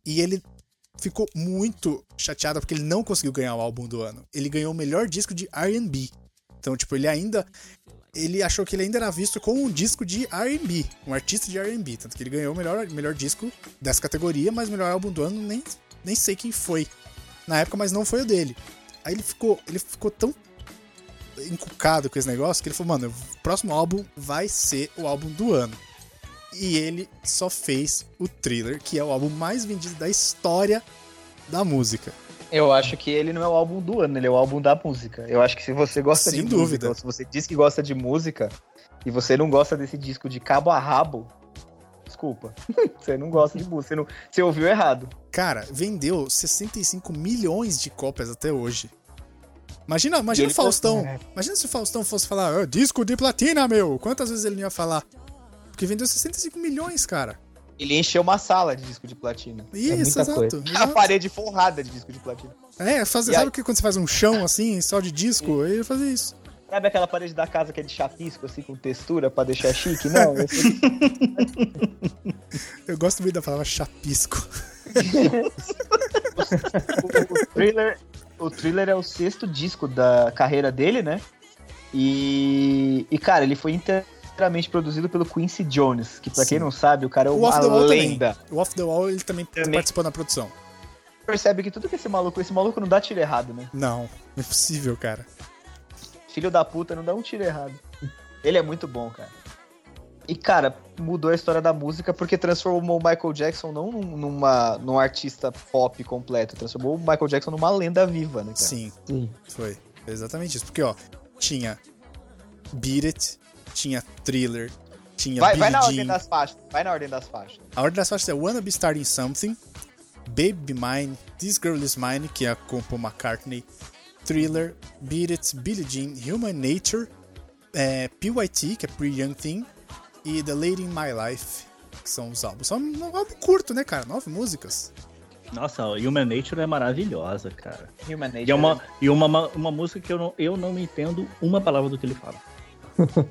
E ele ficou muito chateado porque ele não conseguiu ganhar o álbum do ano. Ele ganhou o melhor disco de R&B. Então, tipo, ele ainda ele achou que ele ainda era visto como um disco de R&B, um artista de R&B, tanto que ele ganhou o melhor, melhor disco dessa categoria, mas melhor álbum do ano nem, nem sei quem foi na época, mas não foi o dele. Aí ele ficou, ele ficou tão encucado com esse negócio que ele falou, mano, o próximo álbum vai ser o álbum do ano. E ele só fez o Thriller, que é o álbum mais vendido da história da música. Eu acho que ele não é o álbum do ano, ele é o álbum da música. Eu acho que se você gosta Sem de dúvida. música, se você diz que gosta de música e você não gosta desse disco de cabo a rabo, desculpa. <laughs> você não gosta de música, você, não, você ouviu errado. Cara, vendeu 65 milhões de cópias até hoje. Imagina, imagina o Faustão. É. Imagina se o Faustão fosse falar, "Ah, disco de platina, meu. Quantas vezes ele não ia falar? Porque vendeu 65 milhões, cara. Ele encheu uma sala de disco de platina. Isso, muita exato. coisa. <laughs> A exato. parede forrada de disco de platina. É, faz, E sabe aí- o que quando você faz um chão assim, só de disco? Ele fazia isso. Sabe aquela parede da casa que é de chapisco, assim, com textura pra deixar chique? Não, esse- <laughs> Eu gosto muito da palavra chapisco. o, <laughs> o thriller, o thriller é o sexto disco da carreira dele, né? E, e cara, ele foi inteiramente produzido pelo Quincy Jones, que pra quem não sabe, o cara é O uma Wall também. lenda. O Off the Wall, ele também, Também. participou na produção. Percebe que tudo que esse maluco, esse maluco não dá tiro errado, né? Não, não é possível, cara. Filho da puta não dá um tiro errado. Ele é muito bom, cara. E, cara, mudou a história da música porque transformou o Michael Jackson não num- numa, num artista pop completo, transformou o Michael Jackson numa lenda viva, né, cara? Sim, Sim. foi. Foi exatamente isso. Porque, ó, tinha Beat It, tinha Thriller, tinha Vai, Billie vai na Jean. ordem das faixas. Vai na ordem das faixas. A ordem das faixas é Wanna Be Starting Something, Baby Mine, This Girl Is Mine, que é com Paul McCartney, Thriller, Beat It, Billie Jean, Human Nature, é, PYT, que é Pretty Young Thing, e The Lady in My Life, que são os álbuns. São um álbum curto, né, cara? Nove músicas. Nossa, Human Nature é maravilhosa, cara. Human Nature. E é uma, e uma, uma, uma música que eu não, eu não entendo uma palavra do que ele fala. <laughs>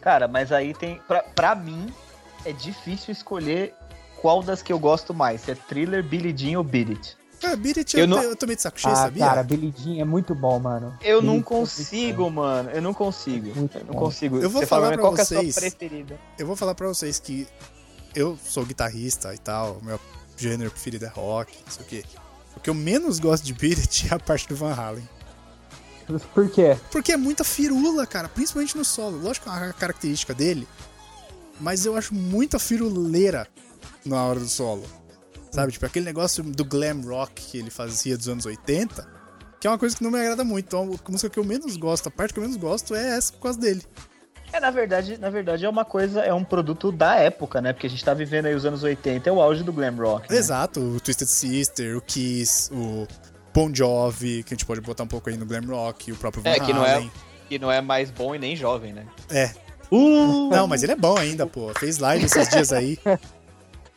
Cara, mas aí tem. Pra, pra mim, é difícil escolher qual das que eu gosto mais. Se é thriller, Billie Jean ou Beat It. Ah, Beat It Eu eu, não- eu tomei de saco cheio, Ah, sabia? cara, Billie Jean é muito bom, mano. Eu não consigo, mano. Eu não consigo. Muito eu não bom. consigo. Eu vou Você falar fala, pra qual que é a vocês. sua preferida? Eu vou falar pra vocês que eu sou guitarrista e tal, meu gênero preferido é rock, não sei o quê. O que eu menos gosto de Beat It é a parte do Van Halen. <laughs> Por quê? Porque é muita firula, cara, principalmente no solo. Lógico que é uma característica dele, mas eu acho muita firuleira na hora do solo. Sabe, tipo, aquele negócio do glam rock que ele fazia dos anos 80, que é uma coisa que não me agrada muito. Então, a música que eu menos gosto, a parte que eu menos gosto é essa por causa dele. É, na verdade, na verdade é uma coisa, é um produto da época, né? Porque a gente tá vivendo aí os anos 80, é o auge do glam rock. né? Exato, o Twisted Sister, o Kiss, o Bon Jovi, que a gente pode botar um pouco aí no glam rock, o próprio Van É, que não é-. Que não é mais bom e nem jovem, né? É. Uh! Não, mas ele é bom ainda, pô. Fez live esses dias aí. <laughs>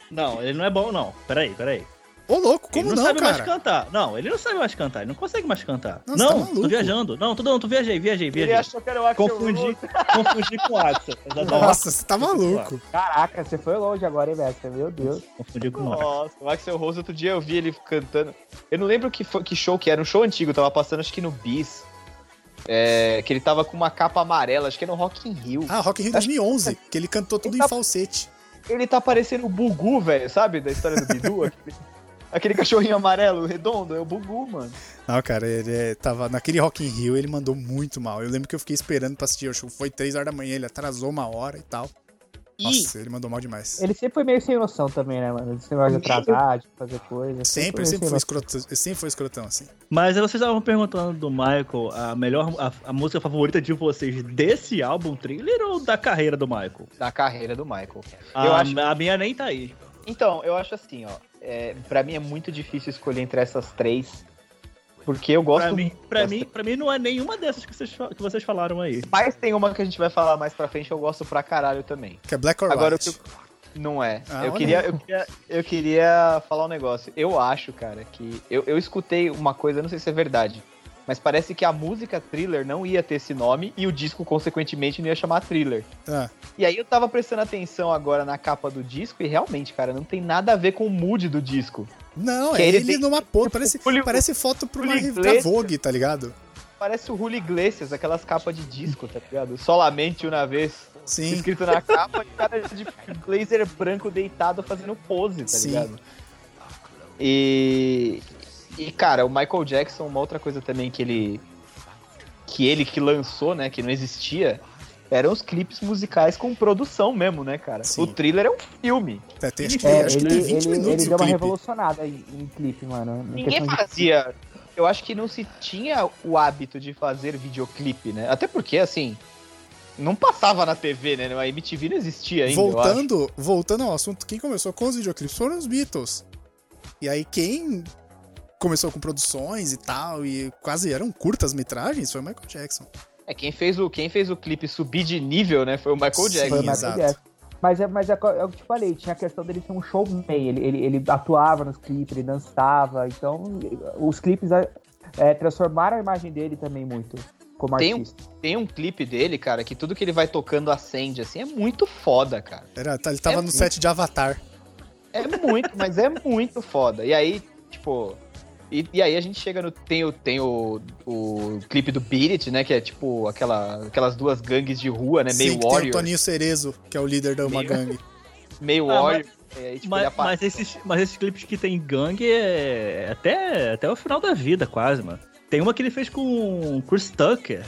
Não, ele não é bom, não. Peraí, peraí. Ô, louco, Ele como não, não, sabe mais cara? cantar. Não, ele não sabe mais cantar. Ele não consegue mais cantar. Não, tá Não, maluco. tô viajando. Não, tô, não, tô viajei, viajei, Ele viajei. achou que era o Axel Confundi, Rose. <laughs> confundi com o Axel. <laughs> Nossa, você tá maluco. Caraca, você foi longe agora, hein, Mestre? Meu Deus. Confundi com o Axel. Nossa, o Axel Rose, outro dia eu vi ele cantando. Eu não lembro que, foi, que show que era, um show antigo, tava passando acho que no Bis. É, que ele tava com uma capa amarela, acho que era no Rock in Rio. Ah, Rock in Rio 2011, que ele cantou tudo Ele em tá- falsete. Ele tá parecendo o Bugu, velho, sabe? Da história do Bidu. <laughs> aquele, cachorrinho amarelo, redondo, é o Bugu, mano. Não, cara, ele é- tava naquele Rock in Rio, ele mandou muito mal. Eu lembro que eu fiquei esperando pra assistir o show. Foi 3 horas da manhã, ele atrasou uma hora e tal. E Nossa, ele mandou mal demais. Ele sempre foi meio sem noção também, né, mano? Esse negócio de atrasar, de fazer coisa. Sempre, sempre sem foi escrotão, ele sempre foi escrotão, assim. Mas vocês estavam perguntando do Michael a melhor a, a música favorita de vocês desse álbum thriller ou da carreira do Michael? da carreira do Michael. A, Eu acho- a minha nem tá aí. Então, eu acho assim, ó. É, pra mim é muito difícil escolher entre essas três. Porque eu gosto Pra mim, pra, mim, pra mim não é nenhuma dessas que vocês, que vocês falaram aí. Mas tem uma que a gente vai falar mais pra frente, eu gosto pra caralho também. Que é Black or Agora, o White. que, eu, Não é. Ah, eu, queria, eu, queria, eu queria falar um negócio. Eu acho, cara, que. Eu, eu escutei uma coisa, não sei se é verdade. Mas parece que a música thriller não ia ter esse nome e o disco, consequentemente, não ia chamar thriller. Ah, E aí eu tava prestando atenção agora na capa do disco e realmente, cara, não tem nada a ver com o mood do disco. não, Que é ele ele tem- numa pô, <laughs> parece, Julio- parece foto pra uma Iglesias. Vogue, tá ligado? Parece o Julio Iglesias, aquelas capas de disco, tá ligado? Solamente uma vez. Sim. Escrito na capa, e o cara de blazer branco deitado fazendo pose, tá Sim. ligado? E. E, cara, o Michael Jackson, uma outra coisa também que ele. Que ele que lançou, né? Que não existia. Eram os clipes musicais com produção mesmo, né, cara? Sim. O thriller é um filme. É, tem, acho que, É, acho que ele, tem 20 ele, minutos ele deu uma clipe. revolucionada em, em clipe, mano. Ninguém de- fazia. Eu acho que não se tinha o hábito de fazer videoclipe, né? Até porque, assim. Não passava na TV, né? A MTV não existia ainda. eu acho. Voltando, voltando ao assunto, quem começou com os videoclipes foram os Beatles. E aí quem começou com produções e tal, e quase eram curtas metragens, foi o Michael Jackson. É, quem fez, o, quem fez o clipe subir de nível, né? Foi o Michael Sim. Jackson. Foi o Michael exato. Jackson. Mas é, mas é, é o que eu te falei, tinha a questão dele ser um showman, ele, ele, ele atuava nos clipes, ele dançava, então os clipes é, transformaram a imagem dele também muito como Tem um- artista. Tem um clipe dele, cara, que tudo que ele vai tocando acende, assim, é muito foda, cara. Era, tá- ele tava É no muito. set de Avatar. É muito, mas é muito foda. E aí, tipo. E, e aí a gente chega no. Tem o, tem o, o clipe do Beat It, né? Que é tipo aquela, aquelas duas gangues de rua, né? Meio Sim, que tem o Warrior. Toninho Cerezo, que é o líder da uma Meio- gangue. <laughs> Meio Ah, Warrior. e aí, tipo, ele Mas, mas, esses, mas esses clipes que tem gangue é até, até o final da vida, quase, mano. Tem uma que ele fez com o Chris Tucker.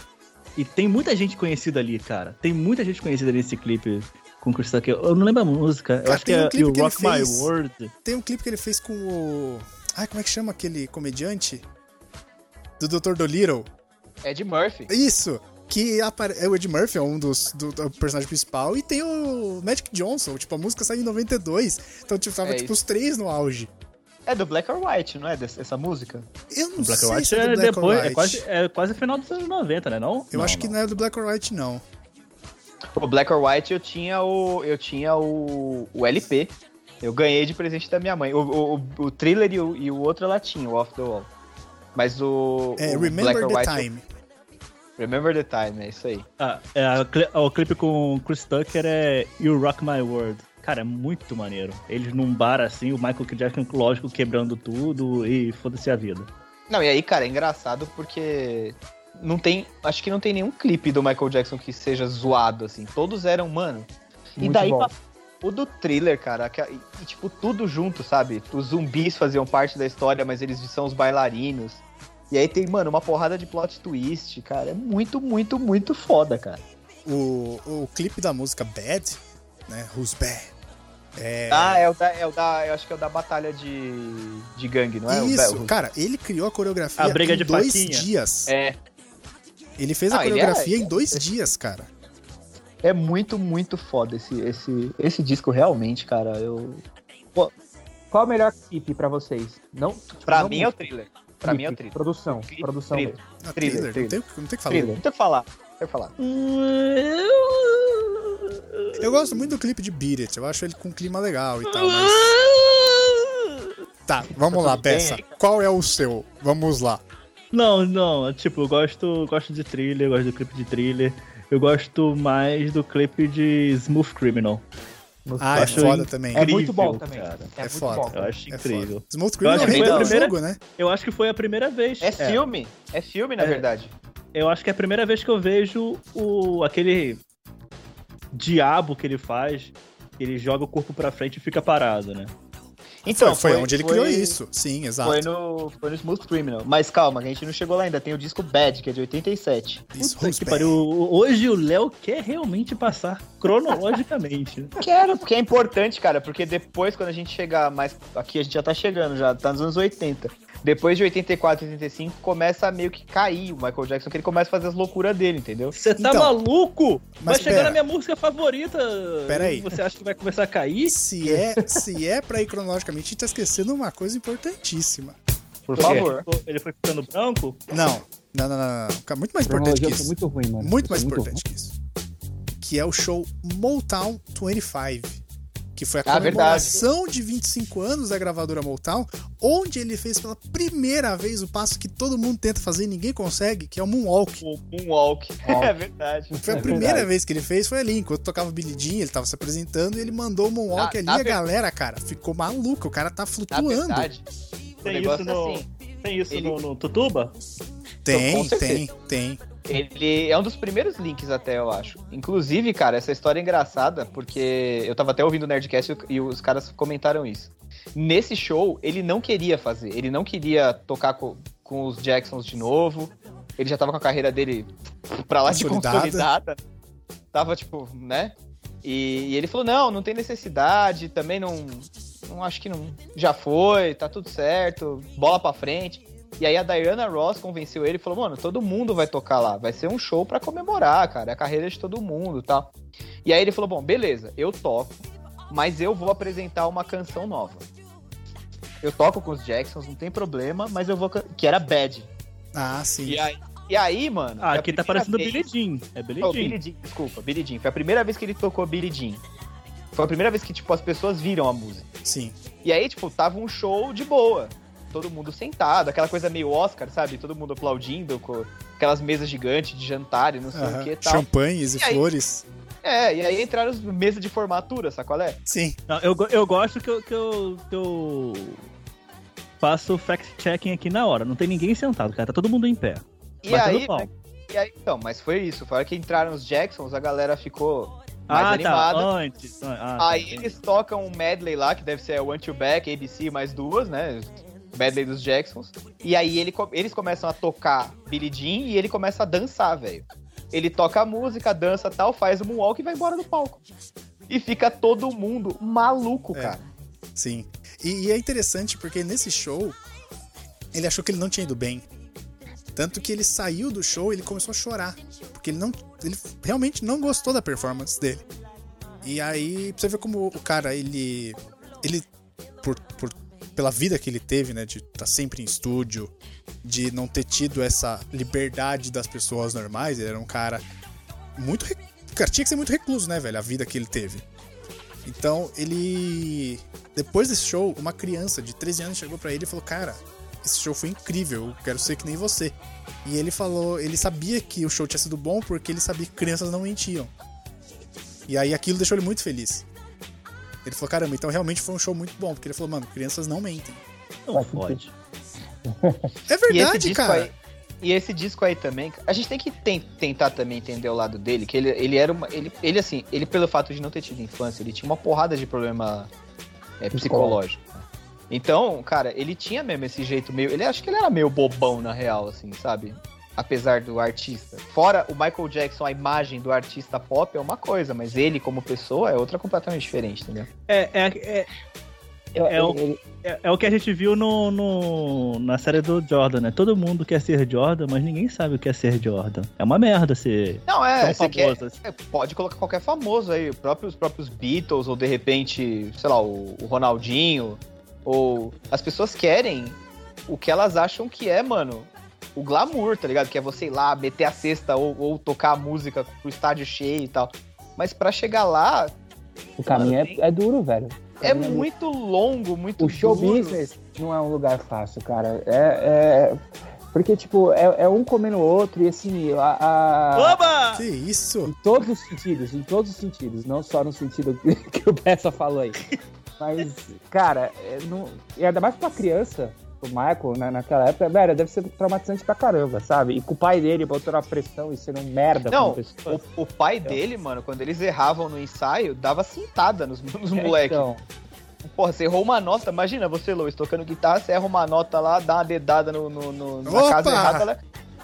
E tem muita gente conhecida ali, cara. Tem muita gente conhecida nesse clipe com o Chris Tucker. Eu não lembro a música. Eu Cara, acho que tem um é que ele Rock My. World. Tem um clipe que ele fez com o. Ai, como é que chama aquele comediante? Do Dr. Dolittle. Ed Murphy. Isso! Que apare... é o Ed Murphy, é um dos do, do personagem principal, e tem o Magic Johnson, tipo, a música saiu em 92. Então, tipo, tava É tipo isso. os três no auge. É do Black or White, não é? dessa- Essa música? Eu não Black sei or White se é do é Black or depois, White. é quase, é quase final dos anos 90, né? Não? Eu acho que não é do Black or White, não. O Black or White eu tinha o. Eu tinha o, o LP. Eu ganhei de presente da minha mãe. O, o, o, o thriller e o, e o outro ela tinha, o Off the Wall. Mas o. É o Remember Black the White, Time. Remember the Time, é isso aí. Ah, é, o clipe com o Chris Tucker é You Rock My World. Cara, é muito maneiro. Eles num bar assim, o Michael Jackson, lógico, quebrando tudo e foda-se a vida. Não, e aí, cara, é engraçado porque. Não tem. Acho que não tem nenhum clipe do Michael Jackson que seja zoado, assim. Todos eram, mano. E Muito daí bom. pra- o do thriller, cara, que- e, e, tipo, tudo junto, sabe? Os zumbis faziam parte da história, mas eles são os bailarinos. E aí tem, mano, uma porrada de plot twist, cara. É muito, muito, muito foda, cara. O, o clipe da música Bad, né? Who's Bad? É... Ah, é o da. É o da eu acho que é o da batalha de, de gangue, não é? O Isso, da- cara, ele criou a coreografia A briga em de dois faquinha. dias. É. Ele fez a Ah, ele coreografia é- em dois dias, cara. É muito, muito foda esse, esse, esse disco, realmente, cara. Eu. Qual é o melhor clipe pra vocês? Não, Pra não mim é o thriller. Pra mim é o clipe, thriller. Produção, Clipe, produção thriller. mesmo. Ah, Thriller, thriller, não, tem, não tem que falar. Thriller. Não tem o que falar. Não tem que falar. Eu gosto muito do clipe de Beat It, eu acho ele com um clima legal e tal, mas... Tá, vamos lá, bem peça. Qual é o seu? Vamos lá. Não, não, tipo, eu gosto, gosto de thriller, gosto do clipe de thriller. Eu gosto mais do clipe de Smooth Criminal. Ah, é acho foda também. É muito bom também. cara. É, É muito foda. bom. Eu acho É incrível. foda. Smooth Eu Criminal acho que é foi a do primeira- jogo, né? Eu acho que foi a primeira vez. É filme. É filme, na É. verdade. Eu acho que é a primeira vez que eu vejo o aquele diabo que ele faz. Ele joga o corpo pra frente e fica parado, né? Então, foi, foi onde ele foi- criou isso. Sim, exato. Foi no, foi no Smooth Criminal. Mas calma, a gente não chegou lá ainda. Tem o disco Bad, que é de 87. Isso, Puta que pariu. Hoje o Léo quer realmente passar cronologicamente. <laughs> Quero, porque é importante, cara. Porque depois, quando a gente chegar mais. Aqui a gente já tá chegando, já tá nos anos 80. Depois de 84, 85, começa a meio que cair o Michael Jackson, que ele começa a fazer as loucuras dele, entendeu? Você tá Então, maluco? mas Vai chegar pera. na minha música favorita. Pera aí. Você acha que vai começar a cair? Se é, se é pra ir cronologicamente, a gente tá esquecendo uma coisa importantíssima. Por favor. Ele foi ficando branco? Não, não, não, não, não. Muito mais A importante que isso. muito ruim, mano. Muito mais Foi importante que isso. Que é o show Motown 25. Que foi a Ah, comemoração de 25 anos da gravadora Motown, onde ele fez pela primeira vez o passo que todo mundo tenta fazer e ninguém consegue, que é o Moonwalk. O Moonwalk. <laughs> É verdade. Foi a É primeira verdade. vez que ele fez, foi ali, enquanto tocava o Billy Jean, ele tava se apresentando e ele mandou o Moonwalk Na- ali, na a ver- galera, cara, ficou maluca, o cara tá Na flutuando. verdade, Tem isso é no, assim. tem isso ele- no, no Tutuba? Tem, certeza. tem, tem. Ele é um dos primeiros links até, eu acho. Inclusive, cara, essa história é engraçada, porque eu tava até ouvindo o Nerdcast e os caras comentaram isso. Nesse show, ele não queria fazer. Ele não queria tocar co- com, os Jacksons de novo. Ele já tava com a carreira dele pra lá de consolidada. Tava, tipo, né? E, e ele falou, não, não tem necessidade, também não... Não acho que não... Já foi, tá tudo certo, bola pra frente. E aí a Diana Ross convenceu ele e falou, mano, todo mundo vai tocar lá, vai ser um show pra comemorar, cara, é a carreira de todo mundo e tal. E aí ele falou, bom, beleza, eu toco, mas eu vou apresentar uma canção nova. Eu toco com os Jacksons, não tem problema, mas eu vou... Que era Bad. Ah, sim. E aí, e aí mano... Ah, aqui tá parecendo vez- Billy Jean. É Billy Oh, Jean. Billie Jean, desculpa, Billie Jean. Foi a primeira vez que ele tocou Billie Jean. Foi a primeira vez que, tipo, as pessoas viram a música. Sim. E aí, tipo, tava um show de boa. Todo mundo sentado, aquela coisa meio Oscar, sabe? Todo mundo aplaudindo, com aquelas mesas gigantes de jantar e não sei o Aham. que e tal. Champanhes e, E aí? flores. É, e aí entraram as mesas de formatura, sacolé? Sim. Não, eu, go- eu gosto que eu, que, eu, que eu faço fact-checking aqui na hora. Não tem ninguém sentado, cara. Tá todo mundo em pé. E aí, né, e aí, então, mas foi isso. Foi a hora que entraram os Jacksons, a galera ficou mais Ah, animada. tá. Antes. Ah, tá, Aí entendi. eles tocam um medley lá, que deve ser o One to Back, ABC mais duas, né? Medley dos Jacksons. E aí ele eles começam a tocar Billie Jean e ele começa a dançar, velho. Ele toca a música, dança tal, faz o moonwalk e vai embora do palco. E fica todo mundo maluco, É. cara. Sim. E, e é interessante porque nesse show ele achou que ele não tinha ido bem. Tanto que ele saiu do show e ele começou a chorar. Porque ele não. Ele realmente não gostou da performance dele. E aí, pra você ver como o cara, ele. Ele. Por, por- pela vida que ele teve, né? De estar sempre em estúdio, de não ter tido essa liberdade das pessoas normais, ele era um cara muito. cara tinha que ser muito recluso, né, velho? A vida que ele teve. Então, ele. Depois desse show, uma criança de 13 anos chegou pra ele e falou: Cara, esse show foi incrível, eu quero ser que nem você. E ele falou: Ele sabia que o show tinha sido bom porque ele sabia que crianças não mentiam. E aí aquilo deixou ele muito feliz. Ele falou: Caramba, então realmente foi um show muito bom, porque ele falou: Mano, crianças não mentem. Não pode. <laughs> É E verdade, disco cara. aí. E esse disco aí também, a gente tem que ten- tentar também entender o lado dele, que ele, ele era uma. Ele, ele, assim, ele, pelo fato de não ter tido infância, ele tinha uma porrada de problema é, psicológico. Então, cara, ele tinha mesmo esse jeito meio. Ele acho que ele era meio bobão, na real, assim, sabe? Apesar do artista. Fora o Michael Jackson, a imagem do artista pop é uma coisa, mas ele, como pessoa, é outra completamente diferente, entendeu? É, é, é, É o- é, é o que a gente viu no, no- na série do Jordan, né? Todo mundo quer ser Jordan, mas ninguém sabe o que é ser Jordan. É uma merda ser Não, é, você quer. assim. É, pode colocar qualquer famoso aí, próprio- os próprios Beatles, ou de repente, sei lá, o, o Ronaldinho, ou as pessoas querem o que elas acham que é, mano, o glamour, tá ligado? Que é você ir lá, meter a cesta ou, ou tocar a música pro estádio cheio e tal. Mas pra chegar lá, o caminho Mano, é, é duro, velho. É duro. muito longo, muito O show duro. business não é um lugar fácil, cara. É. é- Porque, tipo, é, é um comendo o outro e assim, a. a- Oba! Que isso? Em todos os sentidos, em todos os sentidos, não só no sentido <laughs> que o Bessa falou aí. Mas, cara, é, não- e ainda mais pra criança, o Michael, né, naquela época, velho, deve ser traumatizante pra caramba, sabe? E com o pai dele botando a pressão e sendo um merda Não. O, o pai dele, mano, quando eles erravam no ensaio, dava cintada nos, <laughs> nos moleques. Então, Porra, você errou uma nota, imagina você, Luiz, tocando guitarra, você erra uma nota lá, dá uma dedada no, no- no- na casa errada, le-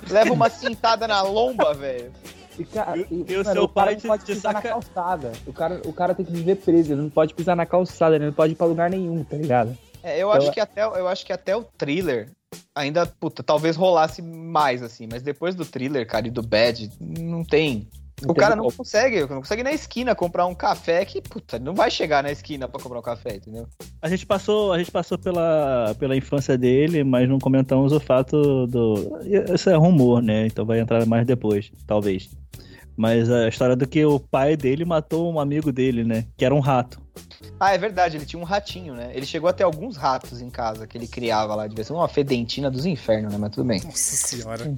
leva uma cintada na lomba, <laughs> velho. e, cara, E- e, o mano, seu o cara pai não pode pisar saca- na calçada. O cara, o cara tem que viver preso, ele não pode pisar na calçada, ele não pode ir pra lugar nenhum, tá ligado? É, eu, Então, acho que até, eu acho que até o thriller ainda, puta, talvez rolasse mais, assim, mas depois do thriller, cara, e do Bad, não tem. Não o tem cara não como. consegue, não consegue ir na esquina comprar um café que, puta, não vai chegar na esquina pra comprar um café, entendeu? A gente passou, a gente passou pela, pela infância dele, mas não comentamos o fato do. Isso é rumor, né? Então vai entrar mais depois, talvez. Mas a história do que o pai dele matou um amigo dele, né? Que era um rato. Ah, é verdade, ele tinha um ratinho, né? Ele chegou a ter alguns ratos em casa que ele criava lá. Devia ser uma fedentina dos infernos, né? Mas tudo bem. Nossa senhora.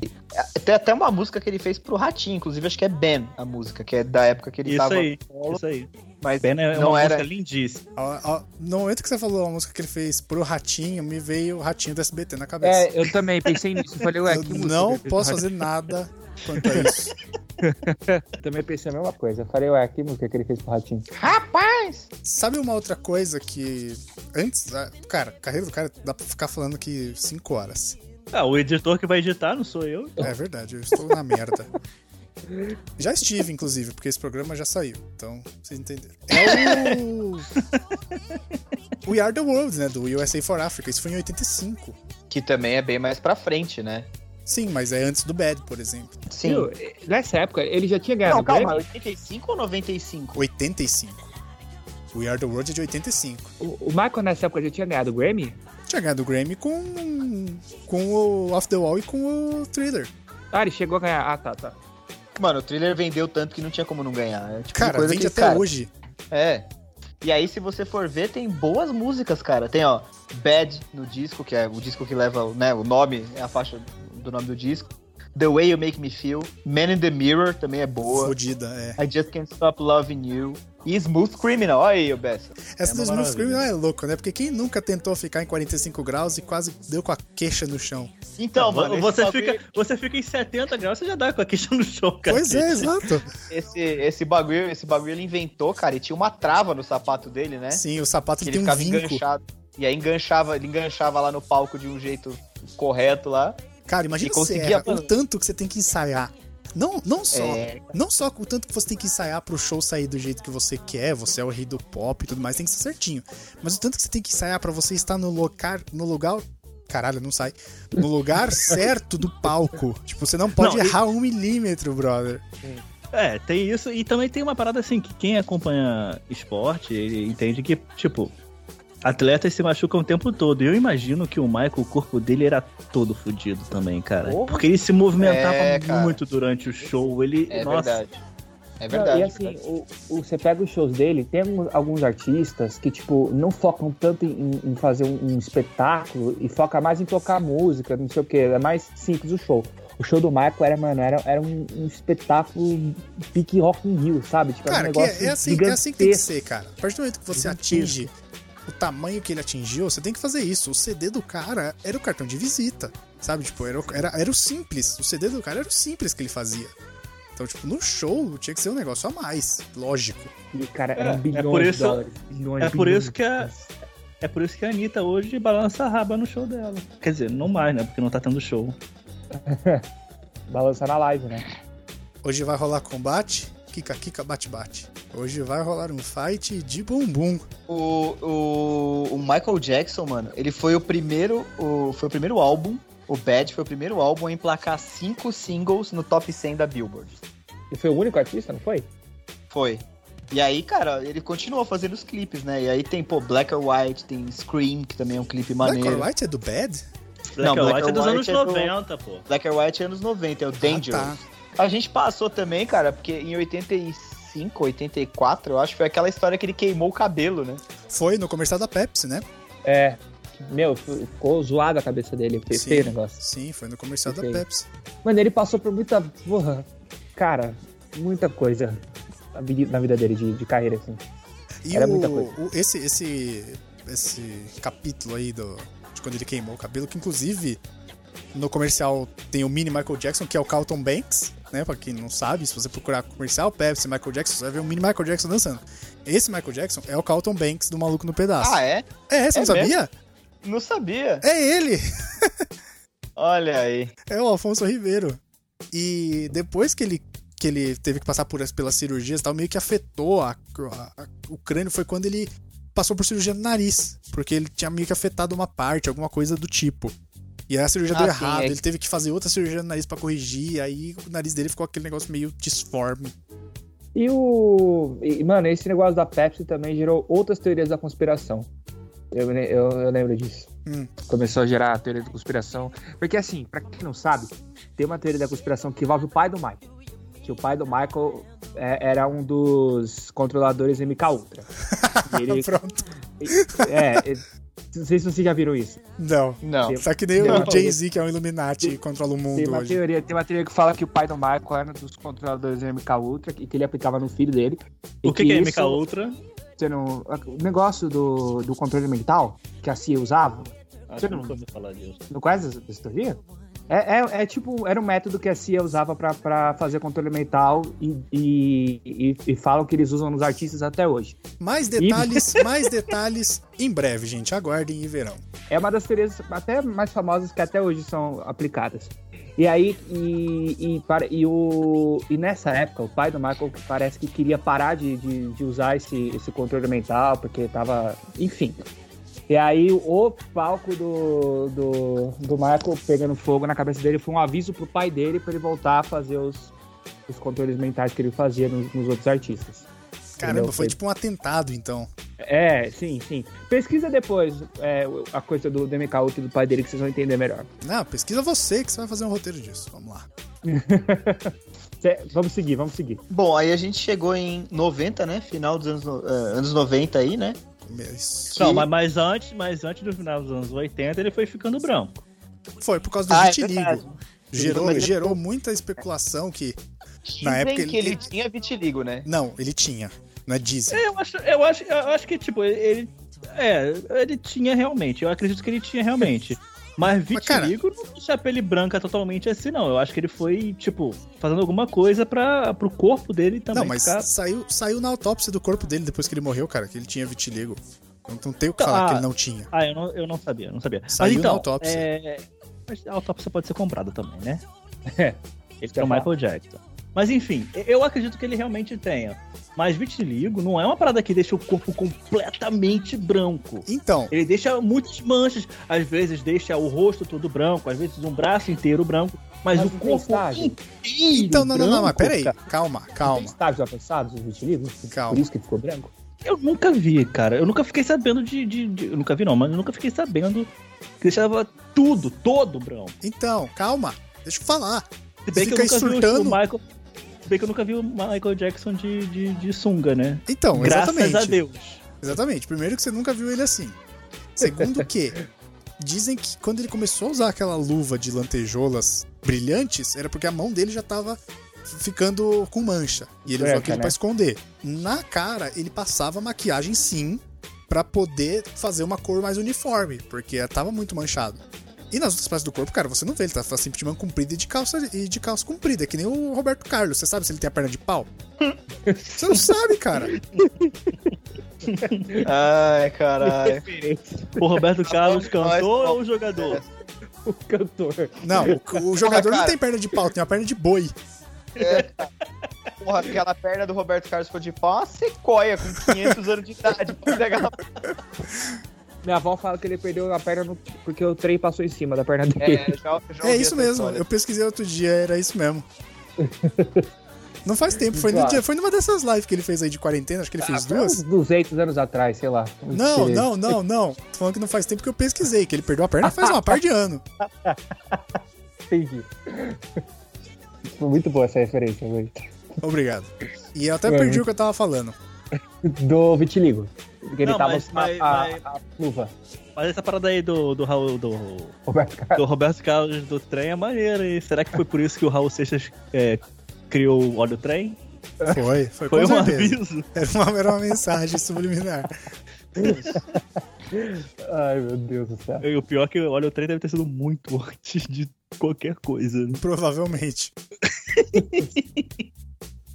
Tem até uma música que ele fez pro ratinho, inclusive acho que é Ben, a música, que é da época que ele Isso tava aí, solo, isso aí. mas Ben é não uma era... música lindíssima. Ó, ó, no momento que você falou a música que ele fez pro Ratinho, me veio o Ratinho do SBT na cabeça. É, eu também pensei nisso. Falei, ué, Eu que música não posso fazer nada quanto a isso. <laughs> <laughs> Também pensei a mesma coisa. Eu falei, ué, que música que ele fez pro Ratinho? Rapaz! Sabe uma outra coisa que. Antes. ah, Cara, carreira do cara dá pra ficar falando aqui 5 horas. Ah, o editor que vai editar não sou eu. É verdade, eu estou na merda. <laughs> Já estive, inclusive, porque esse programa já saiu. Então, vocês entenderam. É o. <laughs> We Are the World, né? Do USA for Africa. Isso foi em 85. Que também é bem mais pra frente, né? Sim, mas é antes do Bad, por exemplo. Sim. Viu? Nessa época, ele já tinha ganhado Não, o calma, Grammy. 85 ou 95? 85. We Are the World é de 85. O, o Michael nessa época já tinha ganhado o Grammy? Tinha ganhado o Grammy com. com o Off the Wall e com o Thriller. Ah, ele chegou a ganhar. Ah, tá, tá. Mano, o thriller vendeu tanto que não tinha como não ganhar. É tipo Cara, coisa vende que, até cara, hoje. É. E aí, se você for ver, tem boas músicas, cara. Tem, ó, Bad no disco, que é o disco que leva, né, o nome, é a faixa do nome do disco. The Way You Make Me Feel. Man in the Mirror também é boa. Fodida, é. I Just Can't Stop Loving You. E Smooth Criminal. Olha aí, o Bessa. Essa É do Smooth. Criminal é louco, né? Porque quem nunca tentou ficar em 45 graus e quase deu com a queixa no chão? Então, mano, esse você, bagulho- fica, você fica em 70 graus, você já dá com a queixa no chão, cara. Pois é, exato. Esse, esse bagulho, esse bagulho ele inventou, cara, e tinha uma trava no sapato dele, né? Sim, o sapato que ele ele tem um ficava vinco. enganchado. E aí enganchava, ele enganchava lá no palco de um jeito correto lá. Cara, imagina você erra, o tanto que você tem que ensaiar. Não, não só, É. não só o tanto que você tem que ensaiar pro show sair do jeito que você quer, você é o rei do pop e tudo mais, tem que ser certinho. Mas o tanto que você tem que ensaiar pra você estar no lugar, no lugar, caralho, não sai, no lugar <laughs> certo do palco. Tipo, você não pode Não, errar um milímetro, brother. É, tem isso. E também tem uma parada assim, que quem acompanha esporte, ele entende que, tipo, atletas se machucam o tempo todo. E eu imagino que o Michael, o corpo dele era todo fudido também, cara. Porra. Porque ele se movimentava É, muito durante o show. Ele. É nossa. verdade. É Não, verdade. e assim, o, o- você pega os shows dele, tem alguns, artistas que, tipo, não focam tanto em, em fazer um, um espetáculo e foca mais em tocar música, não sei o que. É mais simples o show. O show do Michael era, mano, era, era um, um espetáculo pique Rock in Rio, sabe? Tipo, era Cara, um que negócio é, é assim, é assim que tem que gigantesco. ser, cara. A partir do momento que você Gigantesco. atinge o tamanho que ele atingiu, você tem que fazer isso. O CD do cara era o cartão de visita, sabe? Tipo, era, o- era, era o simples. O CD do cara era o simples que ele fazia. Então, tipo, no show tinha que ser um negócio a mais, lógico. E, cara, É, eram é bilhões por de isso- dólares. Bilhões, é por bilhões isso que a- É por isso que a Anitta hoje balança a raba no show dela. Quer dizer, não mais, né? Porque não tá tendo show. <laughs> Balançar na live, né? Hoje vai rolar combate, kika kika bate bate. Hoje vai rolar um fight de bumbum. O, o, o Michael Jackson, mano, ele foi o primeiro. O, foi o primeiro álbum. O Bad foi o primeiro álbum a emplacar cinco singles no top 100 da Billboard. E foi o único artista, não foi? Foi. E aí, cara, ele continuou fazendo os clipes, né? E aí tem, pô, Black or White, tem Scream, que também é um clipe Black maneiro. or White é do Bad? Black Não, and Black White é dos anos White é do- 90, pô. Black or White é anos 90, é o Dangerous. tá. A gente passou também, cara, porque em 85, 84, eu acho que foi aquela história que ele queimou o cabelo, né? Foi no comercial da Pepsi, né? É. Meu, ficou zoada a cabeça dele. Foi Sim. feio o negócio. Sim, foi no comercial da Sei. Pepsi. Mano, ele passou por muita. Porra, cara, muita coisa na vida dele de, de carreira, assim. E Era o, muita coisa. o- esse, esse, esse capítulo aí do, de quando ele queimou o cabelo, que inclusive no comercial tem o mini Michael Jackson, que é o Carlton Banks, né? Pra quem não sabe, se você procurar comercial Pepsi Michael Jackson, você vai ver o mini Michael Jackson dançando. Esse Michael Jackson é o Carlton Banks do Maluco no Pedaço. Ah, é? é, você é não sabia? Não sabia. É ele! Olha aí. <laughs> É o Alfonso Ribeiro. E depois que ele, que ele teve que passar por, pelas cirurgias e tal, meio que afetou a- a- a- o crânio foi quando ele passou por cirurgia no nariz. Porque ele tinha meio que afetado uma parte, alguma coisa do tipo. E aí a cirurgia Ah, deu sim, errado, é. ele teve que fazer outra cirurgia no nariz pra corrigir, e aí o nariz dele ficou aquele negócio meio disforme. E o. e, mano, esse negócio da Pepsi também gerou outras teorias da conspiração. Eu, eu, eu lembro disso. Hum. Começou a gerar a teoria da conspiração. Porque, assim, pra quem não sabe, tem uma teoria da conspiração que envolve o pai do Michael. que o pai do Michael é, era um dos controladores MK Ultra. <laughs> E ele, Pronto. é, é, não sei se vocês já viram isso. Não. Não. Tá que nem Não. o Jay-Z, que é um Illuminati e controla o Tem mundo uma, hoje. teoria, tem uma teoria que fala que o pai do Michael era um dos controladores do MK Ultra e que ele aplicava no filho dele. O que, que é MK isso, Ultra? sendo- O negócio do, do controle mental que a CIA usava, Acho eu nunca ouvi falar disso. não conhece essa teoria? É, é, é tipo, era um método que a CIA usava pra, pra fazer controle mental e, e, e, e falam que eles usam nos artistas até hoje. Mais detalhes, <laughs> mais detalhes em breve, gente. Aguardem e verão. É uma das teorias até mais famosas que até hoje são aplicadas. E aí, e, e, para- e o, e nessa época, o pai do Michael parece que queria parar de, de, de usar esse, esse controle mental, porque tava. Enfim. E aí, o palco do, do, do Michael pegando fogo na cabeça dele foi um aviso pro pai dele para ele voltar a fazer os, os controles mentais que ele fazia nos, nos outros artistas. Caramba, Entendeu? foi tipo um atentado, então. É, sim, sim. Pesquisa depois é, a coisa do DMK Ultra e do pai dele que vocês vão entender melhor. Não, pesquisa você que você vai fazer um roteiro disso. Vamos lá. <laughs> Vamos seguir, vamos seguir. Bom, aí a gente chegou em 90, né? Final dos anos, no- eh, anos 90 aí, né? Mas Não, mas, mas antes, mas antes do final dos anos 80, ele foi ficando branco. Foi por causa do Ah, é vitiligo. verdade. gerou, gerou muita especulação que. Na Dizem época que ele- ele tinha vitiligo, né? Não, ele tinha. Não é dizem. É, Eu acho, eu acho, eu acho que, tipo, ele. É, ele tinha realmente. Eu acredito que ele tinha realmente. Mas Mas, cara- vitiligo não deixa a pele branca totalmente assim, não. Eu acho que ele foi, tipo, fazendo alguma coisa para pro corpo dele também Não, mas ficar. saiu, saiu na autópsia do corpo dele depois que ele morreu, cara, que ele tinha vitiligo. Não, não tem o que Então, falar que ah, ele não tinha. Ah, eu não, eu não sabia, eu não sabia. Saiu mas na então, autópsia. É... mas a autópsia pode ser comprada também, né? É. <laughs> Ele é o Michael Jackson. Mas enfim, eu acredito que ele realmente tenha. Mas vitiligo não é uma parada que deixa o corpo completamente branco. Então, Ele deixa muitas manchas, às vezes deixa o rosto todo branco, às vezes um braço inteiro branco, mas, Mas o corpo inteiro então não, não, não, mas branco, peraí. cara. Calma, Tem calma. estágios avançados dos vitiligos? Calma. Por isso que ficou branco? Eu nunca vi, cara. Eu nunca fiquei sabendo de, de- de- Eu nunca vi, não, mas eu nunca fiquei sabendo que deixava tudo, todo branco. Então, calma. Deixa eu falar. Se bem Fica que eu nunca vi surtando. o Michael. Bem que eu nunca vi o Michael Jackson de, de, de sunga, né? Então, Graças exatamente. a Deus. Exatamente. Primeiro que você nunca viu ele assim. Segundo <laughs> que dizem que quando ele começou a usar aquela luva de lantejoulas brilhantes, era porque a mão dele já tava ficando com mancha. E ele usou aquilo né? pra esconder. Na cara, ele passava maquiagem sim, pra poder fazer uma cor mais uniforme, porque tava muito manchado. E nas outras partes do corpo, cara, você não vê, ele tá sempre de mão comprida e de calça, e de calça comprida, é que nem o Roberto Carlos. Você sabe se ele tem a perna de pau? Você não sabe, cara. <laughs> Ai, caralho. O Roberto Carlos cantor ou o jogador? O cantor. Não, o, o jogador não cara. tem perna de pau, tem uma perna de boi. Porra, aquela perna do Roberto Carlos ficou de pau, uma sequoia com 500 anos de idade. Minha avó fala que ele perdeu a perna no- porque o trem passou em cima da perna dele. É, já, já É isso mesmo, história. eu pesquisei outro dia, era isso mesmo. <laughs> Não faz tempo, foi, no Claro. dia, foi numa dessas lives que ele fez aí de quarentena, acho que ele fez Ah, duas. Uns 200 anos atrás, sei lá. Não, Que- não, não, não. Tô falando que não faz tempo que eu pesquisei, que ele perdeu a perna faz uma par de ano. <laughs> Entendi. Foi muito boa essa referência, velho. Obrigado. E eu até É, perdi o que eu tava falando. Do vitiligo. Porque ele Não, tava mas- com mas- a, mas- a, a luva. Mas essa parada aí do, do Raul, do, Roberto Carlos. do Roberto Carlos do trem é maneira. E será que foi por isso que o Raul Seixas é, criou o óleo trem? Foi, foi, Foi um certeza. aviso. Era uma, era uma mensagem subliminar. Ai, meu Deus do céu. E o pior é que o óleo trem deve ter sido muito <laughs> antes de qualquer coisa. né? Provavelmente. <laughs>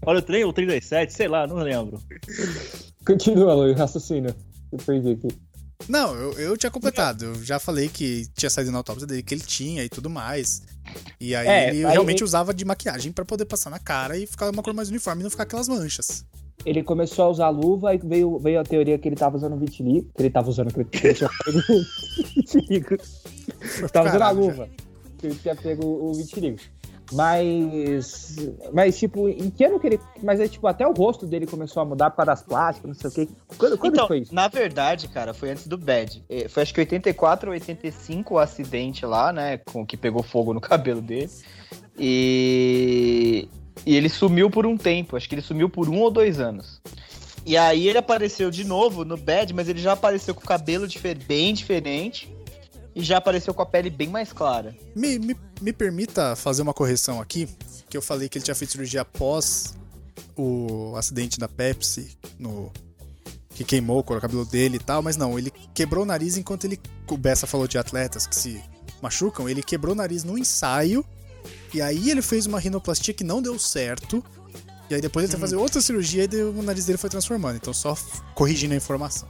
Óleo trem ou 37, sei lá, não lembro. Continua, Luiz, raciocínio. Eu perdi aqui. Não, eu, eu tinha completado. Eu já falei que tinha saído na autópsia dele, que ele tinha e tudo mais. E aí É, ele aí realmente ele- usava de maquiagem pra poder passar na cara e ficar uma cor mais uniforme e não ficar aquelas manchas. Ele começou a usar luva e veio, veio a teoria que ele tava usando vitiligo. Que ele tava usando o <laughs> vitiligo. Tava usando a luva. Que ele tinha pego o vitiligo. Mas. Mas, tipo, em que ano que ele. Mas é tipo, até o rosto dele começou a mudar por causa das plásticas, não sei o quê. Quando, quando Então, foi isso? na verdade, cara, foi antes do Bad. Eh, Foi acho que 84 ou 85 o acidente lá, né? Com que pegou fogo no <laughs> cabelo dele. E. E ele sumiu por um tempo, acho que ele sumiu por um ou dois anos. E aí ele apareceu de novo no Bad, mas ele já apareceu com o cabelo bem diferente e já apareceu com a pele bem mais clara. Me, me, me permita fazer uma correção aqui, que eu falei que ele tinha feito cirurgia após o acidente da Pepsi, no que queimou o cabelo dele e tal, mas não, ele quebrou o nariz enquanto ele. O Bessa falou de atletas que se machucam, ele quebrou o nariz no ensaio, e aí ele fez uma rinoplastia que não deu certo, e aí depois ele teve que fazer outra cirurgia e o nariz dele foi transformando. Então só corrigindo a informação.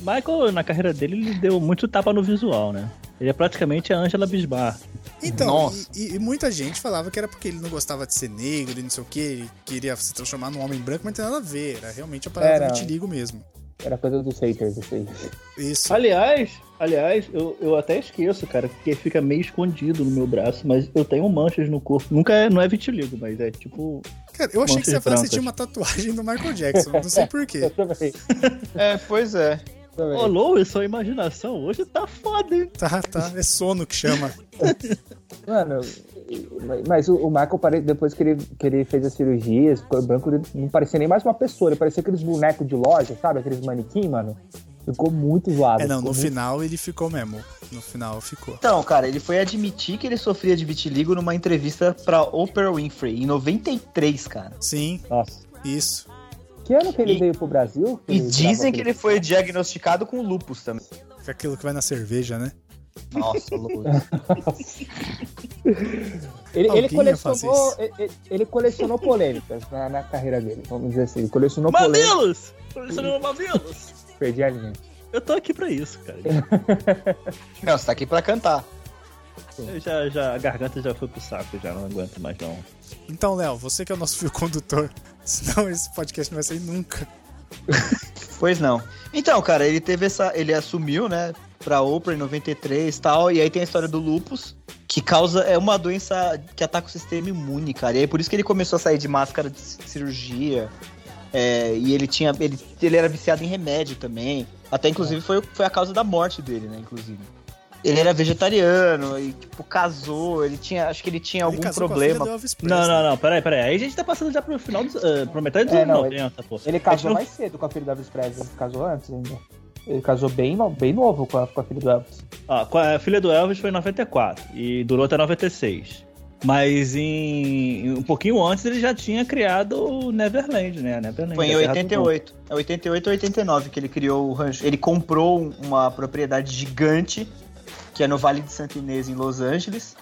Michael, na carreira dele, ele deu muito tapa no visual, né? Ele é praticamente a Angela Bisbar. Então, e, e- muita gente falava que era porque ele não gostava de ser negro e não sei o que, ele queria se transformar num homem branco, mas não tem nada a ver, era realmente a parada Era. do vitiligo mesmo. Era coisa dos haters, aí. Isso. Aliás, aliás, eu, eu até esqueço, cara, porque fica meio escondido no meu braço, mas eu tenho manchas no corpo. Nunca é, não é vitiligo, mas é tipo. Cara, eu achei que você ia falar que você tinha uma tatuagem do Michael Jackson, não sei porquê. <laughs> É, pois é. Também. Ô, Lois, sua imaginação hoje tá foda, hein? Tá, tá, é sono que chama. <laughs> Mano, mas o, o Michael, pare- depois que ele, que ele fez as cirurgias, ficou branco, ele não parecia nem mais uma pessoa, ele parecia aqueles bonecos de loja, sabe? Aqueles manequim, mano. Ficou muito zoado. É, não, no muito- final ele ficou mesmo. No final ficou. Então, cara, ele foi admitir que ele sofria de vitiligo numa entrevista pra Oprah Winfrey, em 93, cara. Sim, Nossa. isso. Que ano que ele E- veio pro Brasil? E dizem que ele foi diagnosticado com lupus também. É aquilo que vai na cerveja, né? Nossa, <laughs> louco. Ele, ele colecionou, ele, ele colecionou polêmicas na, na carreira dele, vamos dizer assim. Ele colecionou polêmicas. Mamilos! Colecionando mamilos! Perdi a linha. Eu tô aqui pra isso, cara. <laughs> Não, você tá aqui pra cantar. Eu já, já, a garganta já foi pro saco, já não aguento mais não. Então, Léo, você que é o nosso fio condutor, <laughs> senão esse podcast não vai sair nunca. <laughs> Pois não. Então, cara, ele teve essa. Ele assumiu, né, pra Oprah em 93 e tal. E aí tem a história do lupus, que causa. É uma doença que ataca o sistema imune, cara. E aí por isso que ele começou a sair de máscara de cirurgia. É, e ele tinha. Ele, ele era viciado em remédio também. Até inclusive foi, foi a causa da morte dele, né? Inclusive. Ele era vegetariano e, tipo, casou. Ele tinha. Acho que ele tinha Ele algum casou com a filha problema. do Elvis Presley. Não, não, não, peraí, peraí. Aí a gente tá passando já pro final, dos, eh, pro metade dos É, anos não, 90, pô. Ele gente casou não- mais cedo com a filha do Elvis Presley. Ele casou antes ainda. Ele casou bem, bem novo com a, com a filha do Elvis. Ah, a filha do Elvis foi em 94 e durou até 96. Mas em um pouquinho antes ele já tinha criado o Neverland, né? Neverland, Foi em a Terra do 88. É 88 ou 89 que ele criou o rancho. Ele comprou um- uma propriedade gigante, que é no Vale de Santa Inês, em Los Angeles.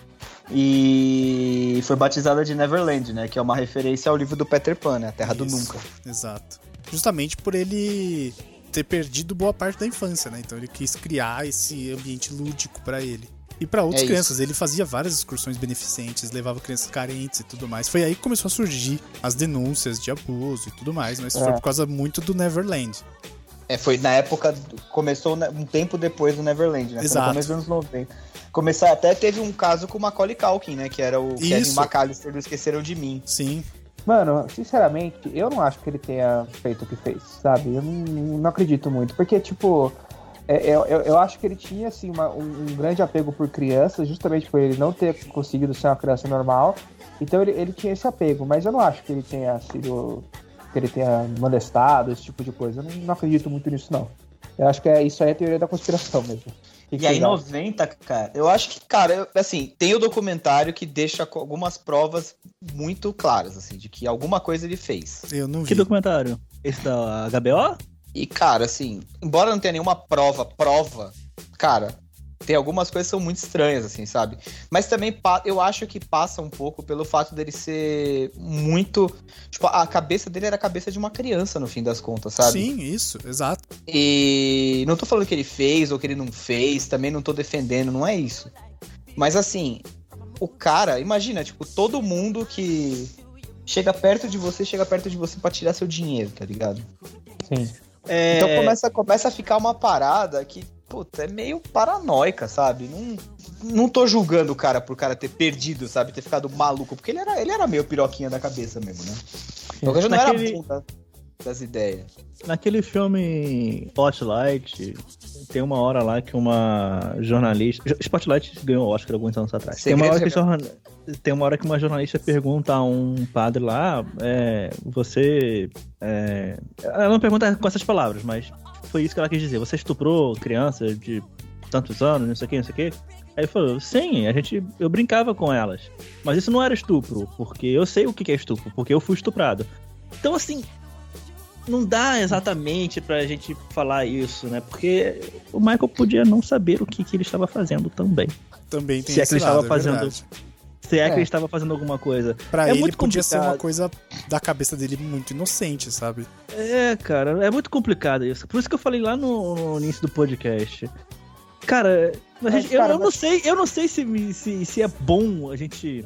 E foi batizada de Neverland, né? Que é uma referência ao livro do Peter Pan, né? A Terra do Isso, Nunca. Exato. Justamente por ele ter perdido boa parte da infância, né? Então ele quis criar esse ambiente lúdico pra ele. E pra outras É isso. crianças, ele fazia várias excursões beneficentes, levava crianças carentes e tudo mais. Foi aí que começou a surgir as denúncias de abuso e tudo mais, mas foi É. por causa muito do Neverland. É, foi na época. Começou um tempo depois do Neverland, né? Foi Exato. no começo dos anos 90. Começar, até teve um caso com o Macaulay Culkin, né? Que era o Kevin Isso. McAllister do Esqueceram de Mim. Sim, Mano, sinceramente, eu não acho que ele tenha feito o que fez, sabe? Eu não, não acredito muito. Porque, tipo, é, eu, eu, eu acho que ele tinha, assim, uma- um, um grande apego por crianças, justamente por ele não ter conseguido ser uma criança normal. Então ele, ele tinha esse apego, mas eu não acho que ele tenha sido. Que ele tenha molestado, esse tipo de coisa. Eu não, não acredito muito nisso, não. Eu acho que é, isso aí é teoria da conspiração mesmo. Que que E aí, em vocês acham? 90, cara, eu acho que, cara, eu- assim, tem o documentário que deixa algumas provas muito claras, assim, de que alguma coisa ele fez. eu não vi. Que documentário? Esse da HBO? E, cara, assim, embora não tenha nenhuma prova, prova, cara, tem algumas coisas que são muito estranhas, assim, sabe? Mas também eu acho que passa um pouco pelo fato dele ser muito. Tipo, a cabeça dele era a cabeça de uma criança, no fim das contas, sabe? Sim, isso, exato. E não tô falando que ele fez ou que ele não fez, também não tô defendendo, não é isso. Mas assim, o cara, imagina, tipo, todo mundo que chega perto de você, chega perto de você pra tirar seu dinheiro, tá ligado? Sim. É, Então começa, começa a ficar uma parada que, puta, é meio paranoica, sabe? Não, não tô julgando o cara por cara ter perdido, sabe? Ter ficado maluco, porque ele era, ele era meio piroquinha da cabeça mesmo, né? Porque já não Naquele- era das ideias. Naquele filme Spotlight, tem uma hora lá que uma jornalista. Spotlight ganhou o Oscar alguns anos atrás. Tem uma, hora que tem uma hora que uma jornalista pergunta a um padre lá, ah, é, você. É... Ela não pergunta com essas palavras, mas foi isso que ela quis dizer. Você estuprou criança de tantos anos, não sei o que, não sei o que. Aí ele falou, sim, a gente, eu brincava com elas. Mas isso não era estupro, porque eu sei o que é estupro, porque eu fui estuprado. Então, assim, não dá exatamente pra gente falar isso, né? Porque o Michael podia não saber o que, que ele estava fazendo também. Também tem Se é que ele estava lado, é fazendo- verdade. Se é, que É. ele estava fazendo alguma coisa. Pra É ele muito podia ser uma complicado. coisa da cabeça dele muito inocente, sabe? É, cara, é muito complicado isso. Por isso que eu falei lá no, no início do podcast. Cara, a gente- eu, cara, eu não mas- sei, eu não sei se, se, se é bom a gente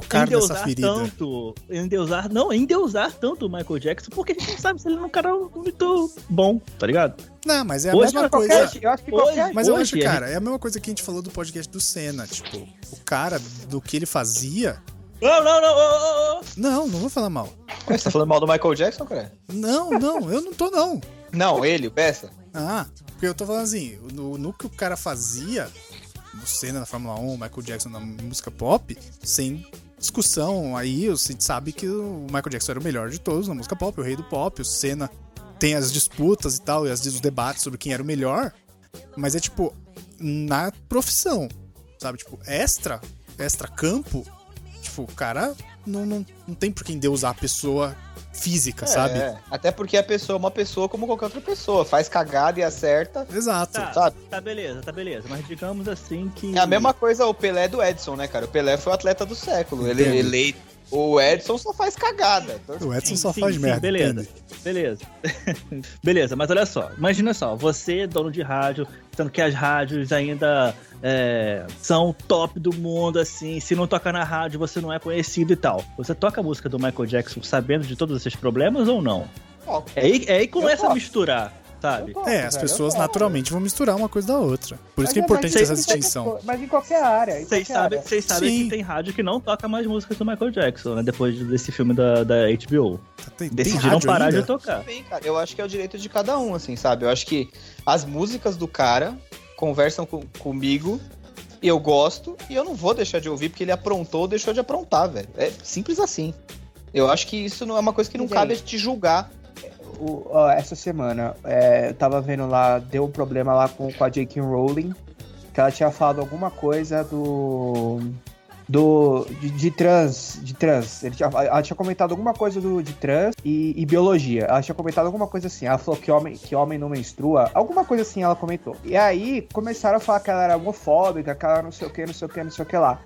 Tocar nessa ferida. tanto, endeusar, não, endeusar tanto o Michael Jackson, porque a gente não sabe se ele é um cara muito bom, tá ligado? Não, mas é a Hoje mesma é qualquer- coisa. Eu acho que Hoje- qualquer. Mas eu Hoje, acho, a cara, é a mesma coisa que a gente falou do podcast do Senna. Tipo, o cara, do que ele fazia. Não, não, não, ô, ô. Não, não vou falar mal. Você tá falando mal do Michael Jackson, cara? Não, não, eu não tô, não. Não, ele, o Bessa. Ah, porque eu tô falando assim, no, no que o cara fazia, Senna na Fórmula 1, Michael Jackson na música pop, sem discussão, aí gente sabe que o Michael Jackson era o melhor de todos na música pop, o rei do pop, o Senna tem as disputas e tal, e as, os debates sobre quem era o melhor, mas é tipo, na profissão, sabe? Tipo, extra, extra campo, tipo, o cara não, não, não tem por quem usar a pessoa física, sabe? É, até porque a pessoa é uma pessoa como qualquer outra pessoa. Faz cagada e acerta. Exato. Tá, Sabe? tá beleza, tá beleza, mas digamos assim que... É a mesma coisa o Pelé do Edson, né, cara? O Pelé foi o atleta do século. Ele eleito. O Edson só faz cagada. Então, O Edson Sim, só sim, faz sim, merda. beleza. entende? Beleza. <laughs> Beleza, mas olha só. Imagina só, você, dono de rádio, sendo que as rádios ainda é, são o top do mundo, assim. Se não toca na rádio, você não é conhecido e tal. Você toca a música do Michael Jackson sabendo de todos esses problemas ou não? É aí, é aí que começa a misturar, sabe? É, as pessoas naturalmente vão misturar uma coisa da outra. Por isso Mas que é é- importante essa vocês- distinção. Mas em qualquer área. Vocês sabem, Sim. que tem rádio que não toca mais músicas do Michael Jackson, né? Depois desse filme da, da HBO. Tem, tem Decidiram rádio parar ainda? de tocar. bem, cara. Eu acho que é o direito de cada um, assim, sabe? Eu acho que as músicas do cara conversam com- comigo e eu gosto e eu não vou deixar de ouvir porque ele aprontou ou deixou de aprontar, velho. É simples assim. Eu acho que isso não é uma coisa que não Gente. cabe a te julgar. O- ó, essa semana, é, eu tava vendo lá, deu um problema lá com, com a J.K. Rowling, que ela tinha falado alguma coisa do. do de, de trans. De trans. Ele tinha- ela tinha comentado alguma coisa do, de trans e, e biologia. Ela tinha comentado alguma coisa assim. Ela falou que homem, que homem não menstrua. Alguma coisa assim ela comentou. E aí começaram a falar que ela era homofóbica, que ela não sei o que, não sei o que, não sei o que lá.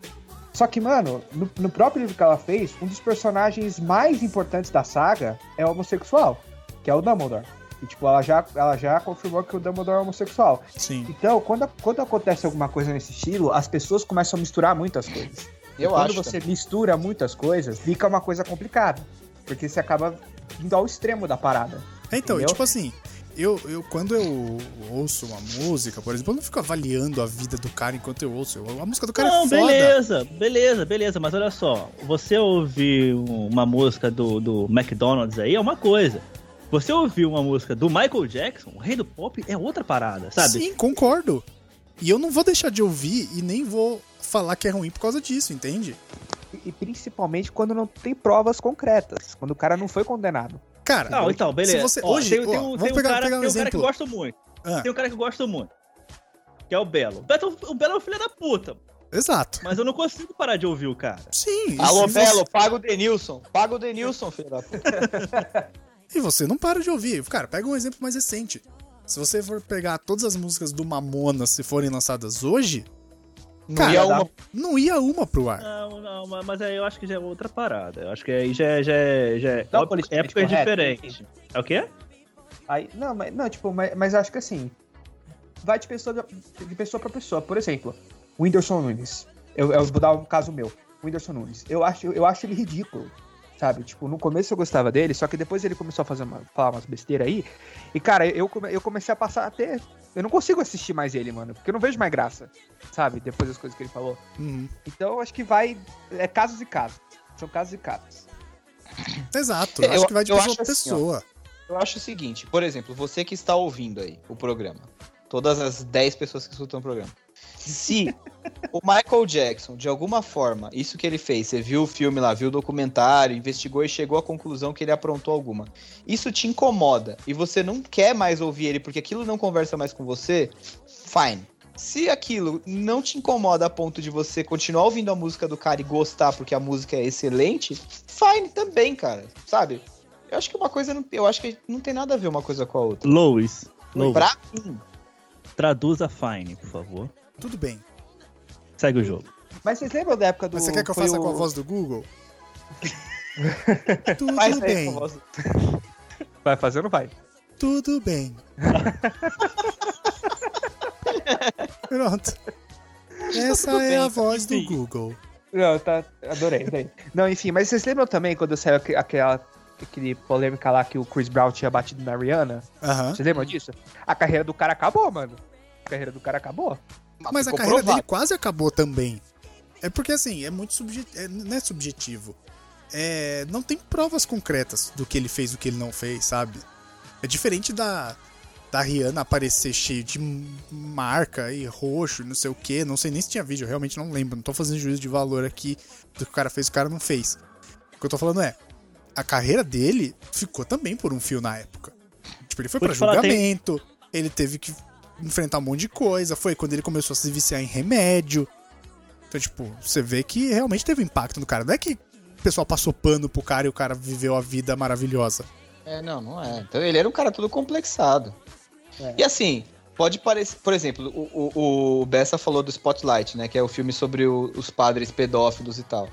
Só que, mano, no, no próprio livro que ela fez, um dos personagens mais importantes da saga é homossexual, que é o Dumbledore. E, tipo, ela já, ela já confirmou que o Dumbledore é homossexual. Sim. Então, quando, quando acontece alguma coisa nesse estilo, as pessoas começam a misturar muitas coisas. Eu e quando acho. você mistura muitas coisas, fica uma coisa complicada. Porque você acaba indo ao extremo da parada. É, então, e Entendeu? tipo assim, eu, eu quando eu ouço uma música, por exemplo, eu não fico avaliando a vida do cara enquanto eu ouço. A música do cara Não, é foda. beleza, beleza, beleza, mas olha só, você ouvir uma música do, do McDonald's aí é uma coisa. Você ouvir uma música do Michael Jackson, o rei do pop, é outra parada, sabe? Sim, concordo. E eu não vou deixar de ouvir e nem vou falar que é ruim por causa disso, entende? E, e principalmente quando não tem provas concretas. Quando o cara não foi condenado. Cara, Não, então, beleza. se você Ó, hoje, tem, ó, tem um, vamos tem um pegar, cara, pegar um tem um cara que gosto muito. Ah, Tem um cara que eu gosto muito. Que é o Belo. O Belo, o Belo é um filho da puta. exato. Mas eu não consigo parar de ouvir o cara. Sim. Alô, se você- Belo, paga o Denilson. Paga o Denilson, filho da puta. <laughs> E você não para de ouvir. Cara, pega um exemplo mais recente. Se você for pegar todas as músicas do Mamonas se forem lançadas hoje, Não Cara, ia uma não ia uma pro ar. Não, não, mas- mas aí eu acho que já é outra parada. Eu acho que aí já é. Já é, já é Não, politicamente épocas correto, diferentes. É o quê? Aí, não, mas, não, tipo, mas, mas acho que assim, vai de pessoa, de pessoa pra pessoa. Por exemplo, o Whindersson Nunes. Eu, eu vou dar um caso meu. O Whindersson Nunes. Eu acho, eu acho ele ridículo. Sabe? Tipo, no começo eu gostava dele, só que depois ele começou a fazer uma, falar umas besteiras aí. E, cara, eu, come- eu comecei a passar até. Eu não consigo assistir mais ele, mano. Porque eu não vejo mais graça. Sabe? Depois das coisas que ele falou. Uhum. Então eu acho que vai. É casos e casos. São casos e casos. Exato. Eu Eu- acho que vai de pessoa assim, ó. pessoa. Eu acho o seguinte, por exemplo, você que está ouvindo aí o programa, todas as 10 pessoas que escutam o programa. Se o Michael Jackson, de alguma forma, isso que ele fez, você viu o filme lá, viu o documentário, investigou e chegou à conclusão que ele aprontou alguma. Isso te incomoda e você não quer mais ouvir ele porque aquilo não conversa mais com você, fine. Se aquilo não te incomoda a ponto de você continuar ouvindo a música do cara e gostar porque a música é excelente, fine também, cara. Sabe? Eu acho que uma coisa não, eu acho que não tem nada a ver uma coisa com a outra. Lois. Lois. Pra mim, Traduza Fine, por favor. Tudo bem. Segue o jogo. Mas vocês lembram da época do. Mas você quer que eu foi faça o- <laughs> com a voz do Google? Tudo bem, voz- Vai fazer ou não vai? tudo bem. <laughs> Pronto. Essa Tudo é bem, a voz do enfim. Google. Não, tá. Adorei, adorei. Não, enfim, mas vocês lembram também quando saiu aque- aquela. Aquele polêmica lá que o Chris Brown tinha batido na Rihanna? Aham. Vocês lembram disso? A carreira do cara acabou, mano. A carreira do cara acabou. Mas a carreira provado. dele quase acabou também. É porque assim, é muito subjetivo. não é subjetivo. É, não tem provas concretas do que ele fez e do que ele não fez, sabe? É diferente da, da Rihanna aparecer cheio de marca e roxo, não sei o que. Não sei nem se tinha vídeo, eu realmente não lembro. Não tô fazendo juízo de valor aqui do que o cara fez e o cara não fez. O que eu tô falando é, a carreira dele ficou também por um fio na época. Tipo, ele foi Vou pra te falar, tem- julgamento, ele teve que enfrentar um monte de coisa. Foi quando ele começou a se viciar em remédio. Então, tipo, você vê que realmente teve impacto no cara. Não é que o pessoal passou pano pro cara e o cara viveu a vida maravilhosa. É, não, não é. Então ele era um cara todo complexado. É. E assim, pode parecer. Por exemplo, o, o, o Bessa falou do Spotlight, né? Que é o filme sobre o- os padres pedófilos e tal.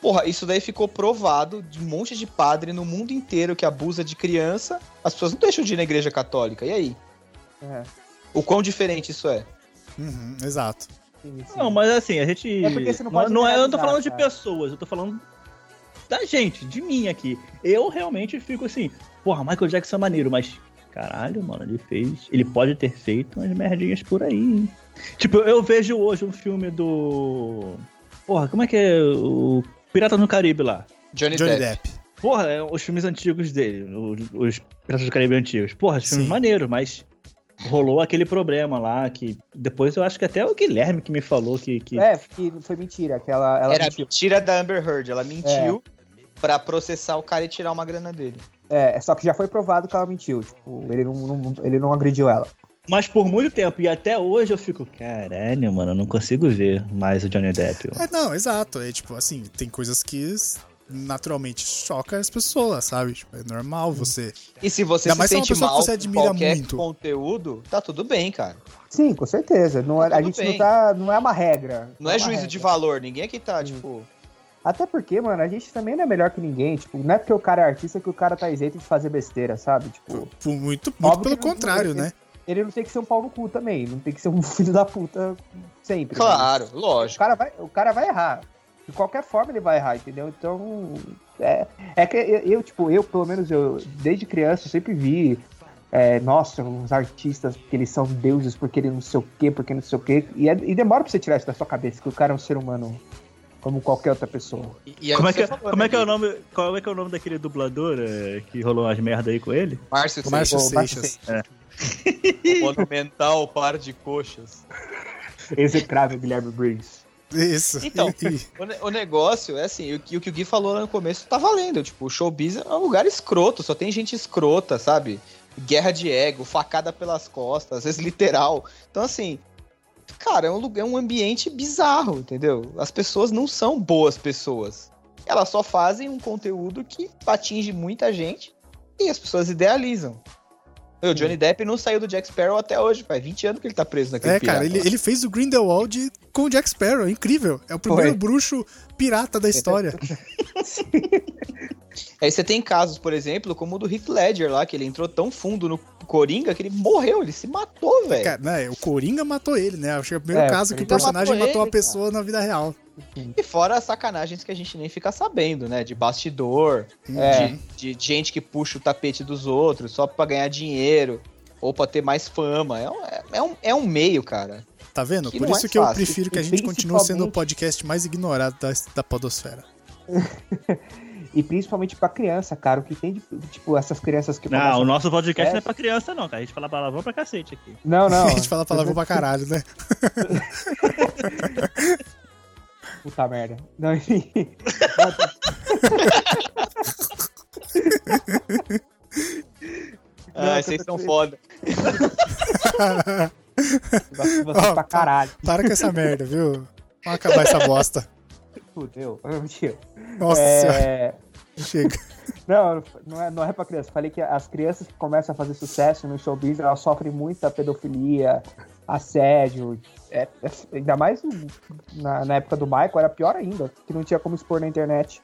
Porra, isso daí ficou provado de um monte de padre no mundo inteiro que abusa de criança. As pessoas não deixam de ir na igreja católica. E aí? É. O quão diferente isso é? Uhum, exato. Sim, sim. Não, mas assim, a gente. É porque você não não, pode não é, eu não tô falando de cara. pessoas, eu tô falando da gente, de mim aqui. Eu realmente fico assim, porra, Michael Jackson é maneiro, mas caralho, mano, ele fez. Ele pode ter feito umas merdinhas por aí. hein? Tipo, eu vejo hoje um filme do. Porra, como é que é o Pirata no Caribe lá? Johnny, Johnny Depp. Depp. Porra, é, os filmes antigos dele, os, os Piratas do Caribe antigos. Porra, os filmes Sim. maneiros, mas rolou aquele problema lá que depois eu acho que até o Guilherme que me falou que. que... É, que foi mentira. Que ela, ela Era mentiu. mentira da Amber Heard. Ela mentiu pra processar o cara e tirar uma grana dele. É, só que já foi provado que ela mentiu. Tipo, ele não, não- ele não agrediu ela. Mas por muito tempo, e até hoje eu fico, caralho, mano, eu não consigo ver mais o Johnny Depp. mano." É, não, exato. É tipo, assim, tem coisas que naturalmente chocam as pessoas, sabe? Tipo, é normal você. E se você Ainda se mais se é uma sente pessoa que mal você admira qualquer muito. conteúdo, tá tudo bem, cara. Sim, com certeza. Não, é- Tá a gente bem. não tá. Não é uma regra. Não é uma juízo regra. de valor, ninguém aqui tá, Hum. tipo. Até porque, mano, a gente também não é melhor que ninguém. Tipo, não é porque o cara é artista que o cara tá isento de fazer besteira, sabe? Tipo, muito, muito pelo não- contrário, né? ele não tem que ser um pau no cu também. Não tem que ser um <laughs> filho da puta sempre. né? Claro, O lógico. cara vai, o cara vai errar. De qualquer forma ele vai errar, entendeu? Então, é, é que eu, eu, tipo, eu, pelo menos, eu, desde criança, eu sempre vi, é, nossa, uns artistas que eles são deuses porque ele não sei o quê, porque não sei o quê. E, é- e demora pra você tirar isso da sua cabeça, que o cara é um ser humano como qualquer outra pessoa. E, e Como é, que, falou, como né, é que é o nome? Qual é que é o nome daquele dublador é, que rolou umas merda aí com ele? Márcio Márcio Seixas. Seixas. <laughs> Monumental par de coxas. Execrável Guilherme Briggs. Isso. Então. O, o negócio é assim, o que, o que o Gui falou lá no começo tá valendo. Tipo, o showbiz é um lugar escroto, só tem gente escrota, sabe? Guerra de ego, facada pelas costas, às vezes literal. Então, assim, cara, é um, lugar, é um ambiente bizarro, entendeu? As pessoas não são boas pessoas. Elas só fazem um conteúdo que atinge muita gente e as pessoas idealizam. O Johnny Depp não saiu do Jack Sparrow até hoje, faz 20 anos que ele tá preso naquele É, cara, pirata ele, lá. ele fez o Grindelwald com o Jack Sparrow, é incrível. É o primeiro Foi. bruxo pirata da história. <laughs> Aí você tem casos, por exemplo, como o do Heath Ledger lá, que ele entrou tão fundo no Coringa que ele morreu, ele se matou, velho. Cara, né, o Coringa matou ele, né? Acho que é o primeiro É, caso que o personagem matou matou, ele, a pessoa na vida real. E fora as sacanagens que a gente nem fica sabendo, né? De bastidor, É. de, de gente que puxa o tapete dos outros só pra ganhar dinheiro ou pra ter mais fama. É um, é- é um, é um meio, cara. Tá vendo? Que Por isso é que eu fácil. prefiro que a gente continue sendo o podcast mais ignorado da, da podosfera. <laughs> E principalmente pra criança, cara. O que tem de. Tipo, essas crianças que. Não, o nosso podcast É. não é pra criança, não, cara. A gente fala palavrão pra cacete aqui. Não, não. <laughs> a gente fala palavrão pra caralho, né? <laughs> Puta merda. Não, enfim. <laughs> Ah, Não, vocês são foda. Você Ó, pra caralho. Para com essa merda, viu? Vamos acabar essa bosta. Fudeu. Mentira. Nossa senhora, É... chega. Não, não é, não é pra criança. Falei que as crianças que começam a fazer sucesso no showbiz, elas sofrem muita pedofilia, assédio. É, é- ainda mais na, na época do Michael, era pior ainda, que não tinha como expor na internet.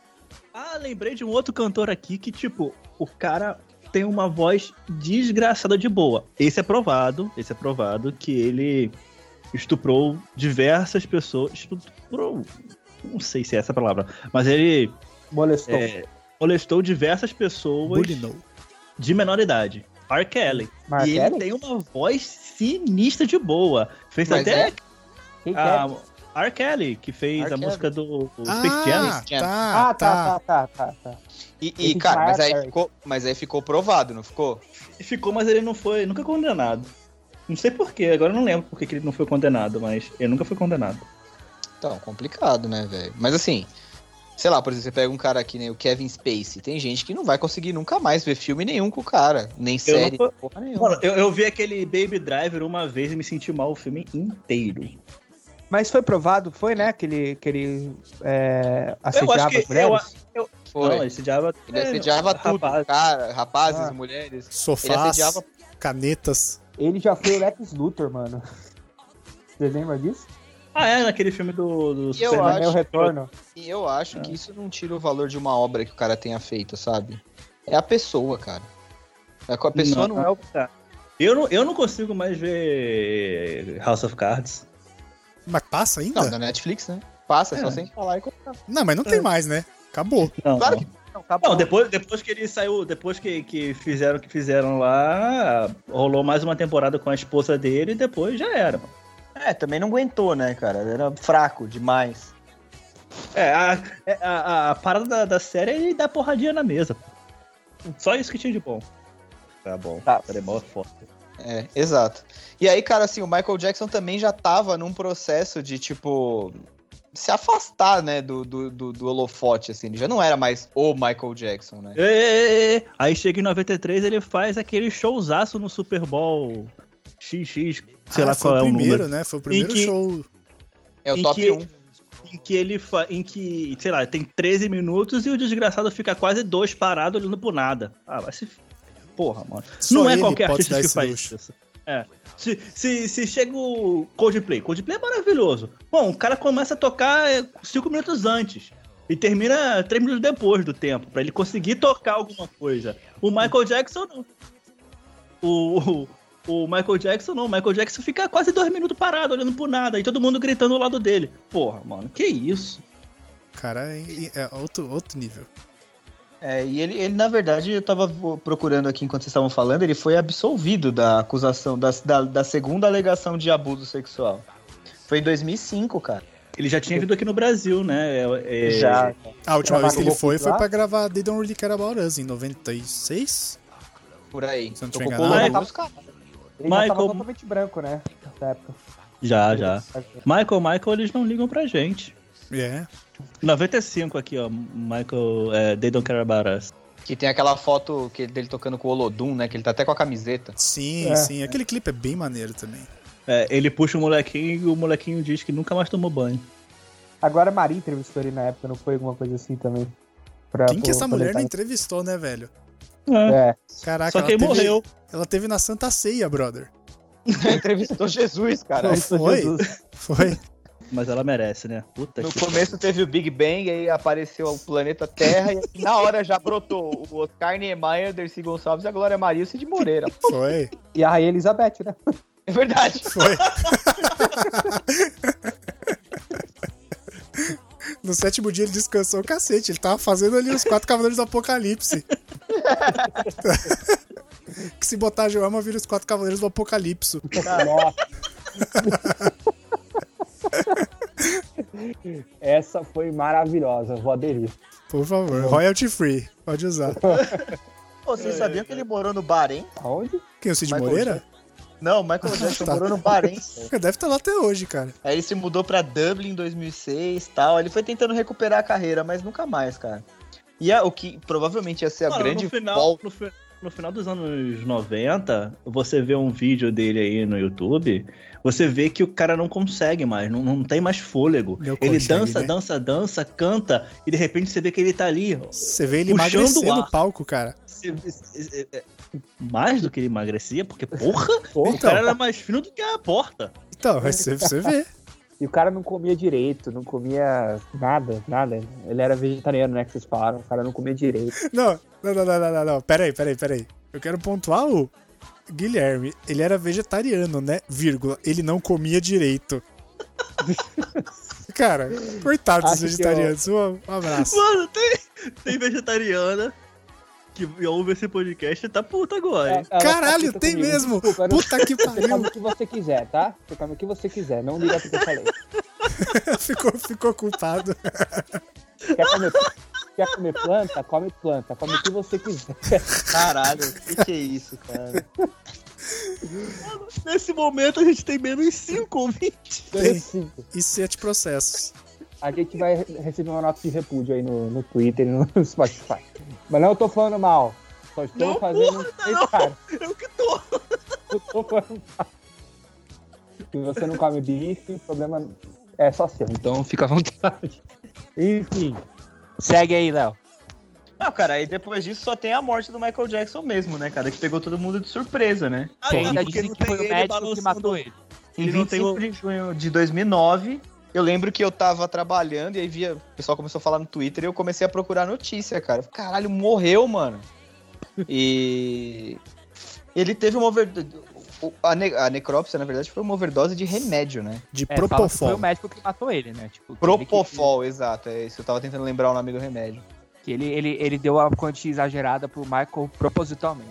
Ah, lembrei de um outro cantor aqui que, tipo, o cara tem uma voz desgraçada de boa. Esse é provado, esse é provado que ele estuprou diversas pessoas. Estuprou. Não sei se é essa a palavra, mas ele Molestou. é, molestou diversas pessoas Bulinou. de menor idade. R. Kelly. Mark e ele Kelly? tem uma voz sinistra de boa. Fez Mas até é? Quem que é? a R. Kelly, que fez R. a Kelly. música do do Space. Ah, Jam. tá, Ah, tá, tá, tá, tá, tá. E, e, Esse cara, mas aí, ficou, mas aí ficou provado, não ficou? Ficou, mas ele não foi nunca condenado. Não sei porquê, agora eu não lembro porque que ele não foi condenado, mas ele nunca foi condenado. Então, complicado, né, velho? Mas assim, sei lá, por exemplo, você pega um cara aqui, né, o Kevin Spacey. Tem gente que não vai conseguir nunca mais ver filme nenhum com o cara. Nem série, não- porra nenhuma. Mano, eu, eu vi aquele Baby Driver uma vez e me senti mal o filme inteiro. Mas foi provado, foi, né? Que ele, que ele é, assediava que- as mulheres? Foi. Não, esse diabo Ele assediava tudo, rapaz. cara, rapazes, Ah. mulheres. Ele Sofás, assediava canetas. Ele já foi o Lex Luthor, mano. Você lembra disso? Ah, é, naquele filme do, do Eu Superman. acho- É o retorno. E eu acho que isso não tira o valor de uma obra que o cara tenha feito, sabe? É a pessoa, cara. É A pessoa não, é o. Tá. Eu não, eu não consigo mais ver House of Cards. Mas passa ainda? Não, da Netflix, né? Passa, é só É. sem falar e colocar. Não, mas não tem mais, né? Acabou. Não, Claro não. que não. Não, depois, depois que ele saiu, depois que, que fizeram o que fizeram lá, rolou mais uma temporada com a esposa dele e depois já era. mano. É, também não aguentou, né, cara? Era fraco demais. É, a, é, a, a- a parada da, da série é ele dar porradinha na mesa. Só isso que tinha de bom. Tá bom. Tá. Mó foda. É, exato. E aí, cara, assim, o Michael Jackson também já tava num processo de, tipo, se afastar, né, do, do, do, do holofote, assim. Ele já não era mais o Michael Jackson, né? Aí chega em 93, ele faz aquele showzaço no Super Bowl XX, sei Ah, lá qual é o o primeiro, número. né? Foi o primeiro que- show. É o top que- 1. Em que ele fa... em que, sei lá, tem 13 minutos e o desgraçado fica quase dois parado olhando pro nada. Ah, vai se. Porra, mano. Só não é qualquer artista que faz luxo. isso. É. Se, se, se chega o Coldplay, Coldplay é maravilhoso. Bom, o cara começa a tocar é, cinco minutos antes. E termina três minutos depois do tempo, pra ele conseguir tocar alguma coisa. O Michael Jackson não. O, o, Michael Jackson não. O Michael Jackson fica quase dois minutos parado, olhando pro nada. E todo mundo gritando ao lado dele. Porra, mano, que isso? Cara, é, é outro, outro nível. É, e ele, ele, na verdade, eu tava procurando aqui enquanto vocês estavam falando, ele foi absolvido da acusação, da, da, da segunda alegação de abuso sexual. Foi em 2005, cara. Ele já tinha vindo aqui no Brasil, né? É- é- Já. A última vez que ele foi foi pra gravar They Don't Really Care About Us em 96? Por aí. Se não tiver enganado. Lobo dos Ele já Michael- tava totalmente branco, né? Nessa época. Já, já. Michael, Michael, eles não ligam pra gente. É. 95 aqui, ó. Michael, é, They Don't Care About Us. Que tem aquela foto que, dele tocando com o Olodum, né? Que ele tá até com a camiseta. Sim, É. sim. Aquele clipe é bem maneiro também. É, ele puxa o molequinho e o molequinho diz que nunca mais tomou banho. Agora a Maria entrevistou ele na época, não foi alguma coisa assim também? Pra- Quem que pra- essa mulher não entrevistou, né, velho? É, Caraca, Só ela que ele teve, morreu. ela teve na Santa Ceia, brother. <laughs> Entrevistou Jesus, cara. Não foi? Jesus. Foi. Mas ela merece, né? Puta No que. começo teve o Big Bang, aí apareceu o planeta Terra, e na hora já brotou o Oscar Niemeyer, Dercy Gonçalves e a Glória Maria e o Cid Moreira. Foi. E a Rainha Elizabeth, né? <laughs> É verdade. Foi. <laughs> No sétimo dia ele descansou o cacete. Ele tava fazendo ali os quatro cavaleiros do apocalipse. <laughs> que se botar Joelma, vira os quatro cavaleiros do apocalipse. Nossa. Essa foi maravilhosa, vou aderir. Por favor, royalty free. Pode usar. Pô, vocês sabiam que ele morou no Bahrein? Aonde? Quem, o Cid Michael Moreira? Não, Michael <laughs> Jackson Tá. morou no Bahrein. <laughs> Deve estar lá até hoje, cara. Aí ele se mudou pra Dublin em 2006 e tal. Ele foi tentando recuperar a carreira, mas nunca mais, cara. E a- o que provavelmente ia ser a Mano, grande no final, volta. no, fi- no final dos anos 90, você vê um vídeo dele aí no YouTube, você vê que o cara não consegue mais, não, não tem mais fôlego. Não ele consegue, dança, né? dança, dança, canta, e de repente você vê que ele tá ali. Você vê ele Puxando emagrecer o palco, cara. Se- se- se- é, Mais do que ele emagrecia, porque, porra, <laughs> o Então. cara era mais fino do que a porta. Então, você, você vê. E o cara não comia direito, não comia nada, nada. Ele era vegetariano, né, que vocês falaram. O cara não comia direito. <laughs> Não, não, não, não, não, não, não. Pera aí, pera aí, pera aí. Eu quero pontuar o Guilherme. Ele era vegetariano, né? Vírgula. Ele não comia direito. <laughs> Cara, coitado dos vegetarianos. Um, um abraço. Mano, tem, tem vegetariana que ouve esse podcast e tá puta agora, hein? Ela Caralho, tá tem comigo. mesmo. Desculpa, Puta que Você come pariu. o que você quiser, tá? Você come o que você quiser. Não liga pro que eu falei. <laughs> ficou, ficou culpado. Quer comer, quer comer planta? Come planta. Come o que você quiser. Caralho, o que, que é isso, cara? Nesse momento a gente tem menos 5 ouvintes. Tem. E sete processos. A gente vai re- receber uma nota de repúdio aí no, no Twitter e no Spotify. Mas não tô falando mal. Só estou Não, fazendo um comentário. Eu que tô. <laughs> Eu tô falando mal. Se você não come bife, o problema é só seu. Então fica à vontade. Enfim. Segue aí, Léo. Não, cara, aí depois disso só tem a morte do Michael Jackson mesmo, né, cara? Que pegou todo mundo de surpresa, né? Ah, ainda não que foi o médico que matou ele. Em Ele não tem 25 o- de junho de 2009, eu lembro que eu tava trabalhando e aí via, o pessoal começou a falar no Twitter e eu comecei a procurar notícia, cara. Caralho, morreu, mano. E ele teve uma overdose. A, ne a necrópsia, na verdade, foi uma overdose de remédio, né? De É, fala que foi Propofol. o médico que matou ele, né? Tipo, ele Propofol, exato. É isso. Eu tava tentando lembrar o nome do remédio. Que ele, ele, ele deu uma quantia exagerada pro Michael propositalmente.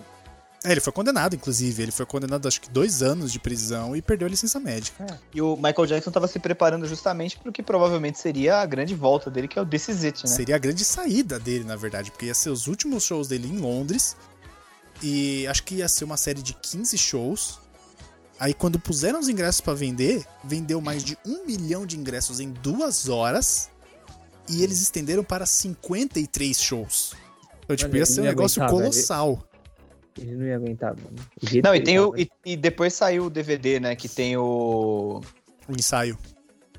É, ele foi condenado, inclusive. Ele foi condenado, acho que dois anos de prisão e perdeu a licença médica. E o Michael Jackson tava se preparando justamente pro que provavelmente seria a grande volta dele, que é o This Is It, né? Seria a grande saída dele, na verdade, porque ia ser os últimos shows dele em Londres. E acho que ia ser uma série de 15 shows. Aí quando puseram os ingressos pra vender, vendeu mais de um milhão de ingressos em duas horas. E eles estenderam para 53 shows. Então, tipo, ia ser um negócio colossal. Ele não ia aguentar, mano. Não, e, tem ele o, e, e depois saiu o DVD, né? Que tem o, O ensaio.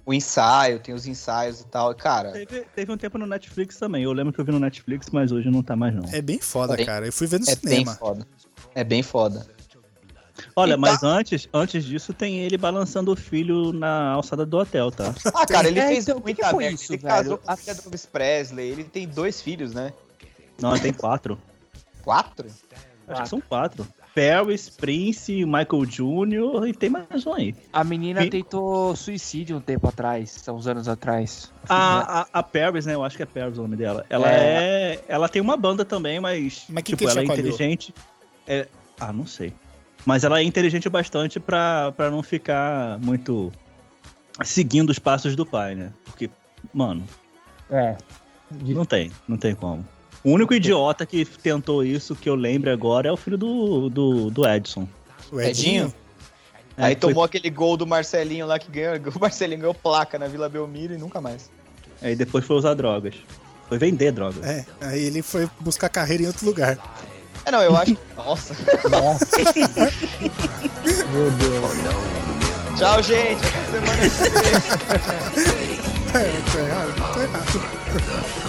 o ensaio, tem os ensaios e tal. Cara, Teve, teve um tempo no Netflix também. Eu lembro que eu vi no Netflix, mas hoje não tá mais, não. É bem foda, Bem- cara. Eu fui ver no é bem cinema. foda. É bem foda. Olha, mas antes, antes disso tem ele balançando o filho na alçada do hotel, tá? <laughs> Ah, cara, ele É, fez então, o que muita que foi merda. isso, ele velho? casou com a filha do Elvis Presley. Ele tem dois filhos, né? Não, tem quatro. Quatro? Acho que são quatro. Paris, Prince, Michael Jr. e tem mais um aí. A menina Sim. tentou suicídio um tempo atrás, há uns anos atrás. A, a, a Paris, né? Eu acho que é Paris o nome dela. Ela é. Ela tem uma banda também, mas. Mas quem tipo, que ela é inteligente. É... Ah, não sei. Mas ela é inteligente o bastante pra, pra não ficar muito seguindo os passos do pai, né? Porque, mano, É. não tem, não tem como. O único idiota que tentou isso que eu lembro agora é o filho do, do, do Edson. O Edinho? Edinho. É, Aí que foi- tomou aquele gol do Marcelinho lá que ganhou. <laughs> O Marcelinho ganhou placa na Vila Belmiro e nunca mais. Aí depois foi usar drogas. Foi vender drogas. É, aí ele foi buscar carreira em outro lugar. É, não, eu acho. <laughs> Nossa. Nossa. Meu Deus. Tchau, gente. Até semana que vem. É, tô errado, tô errado.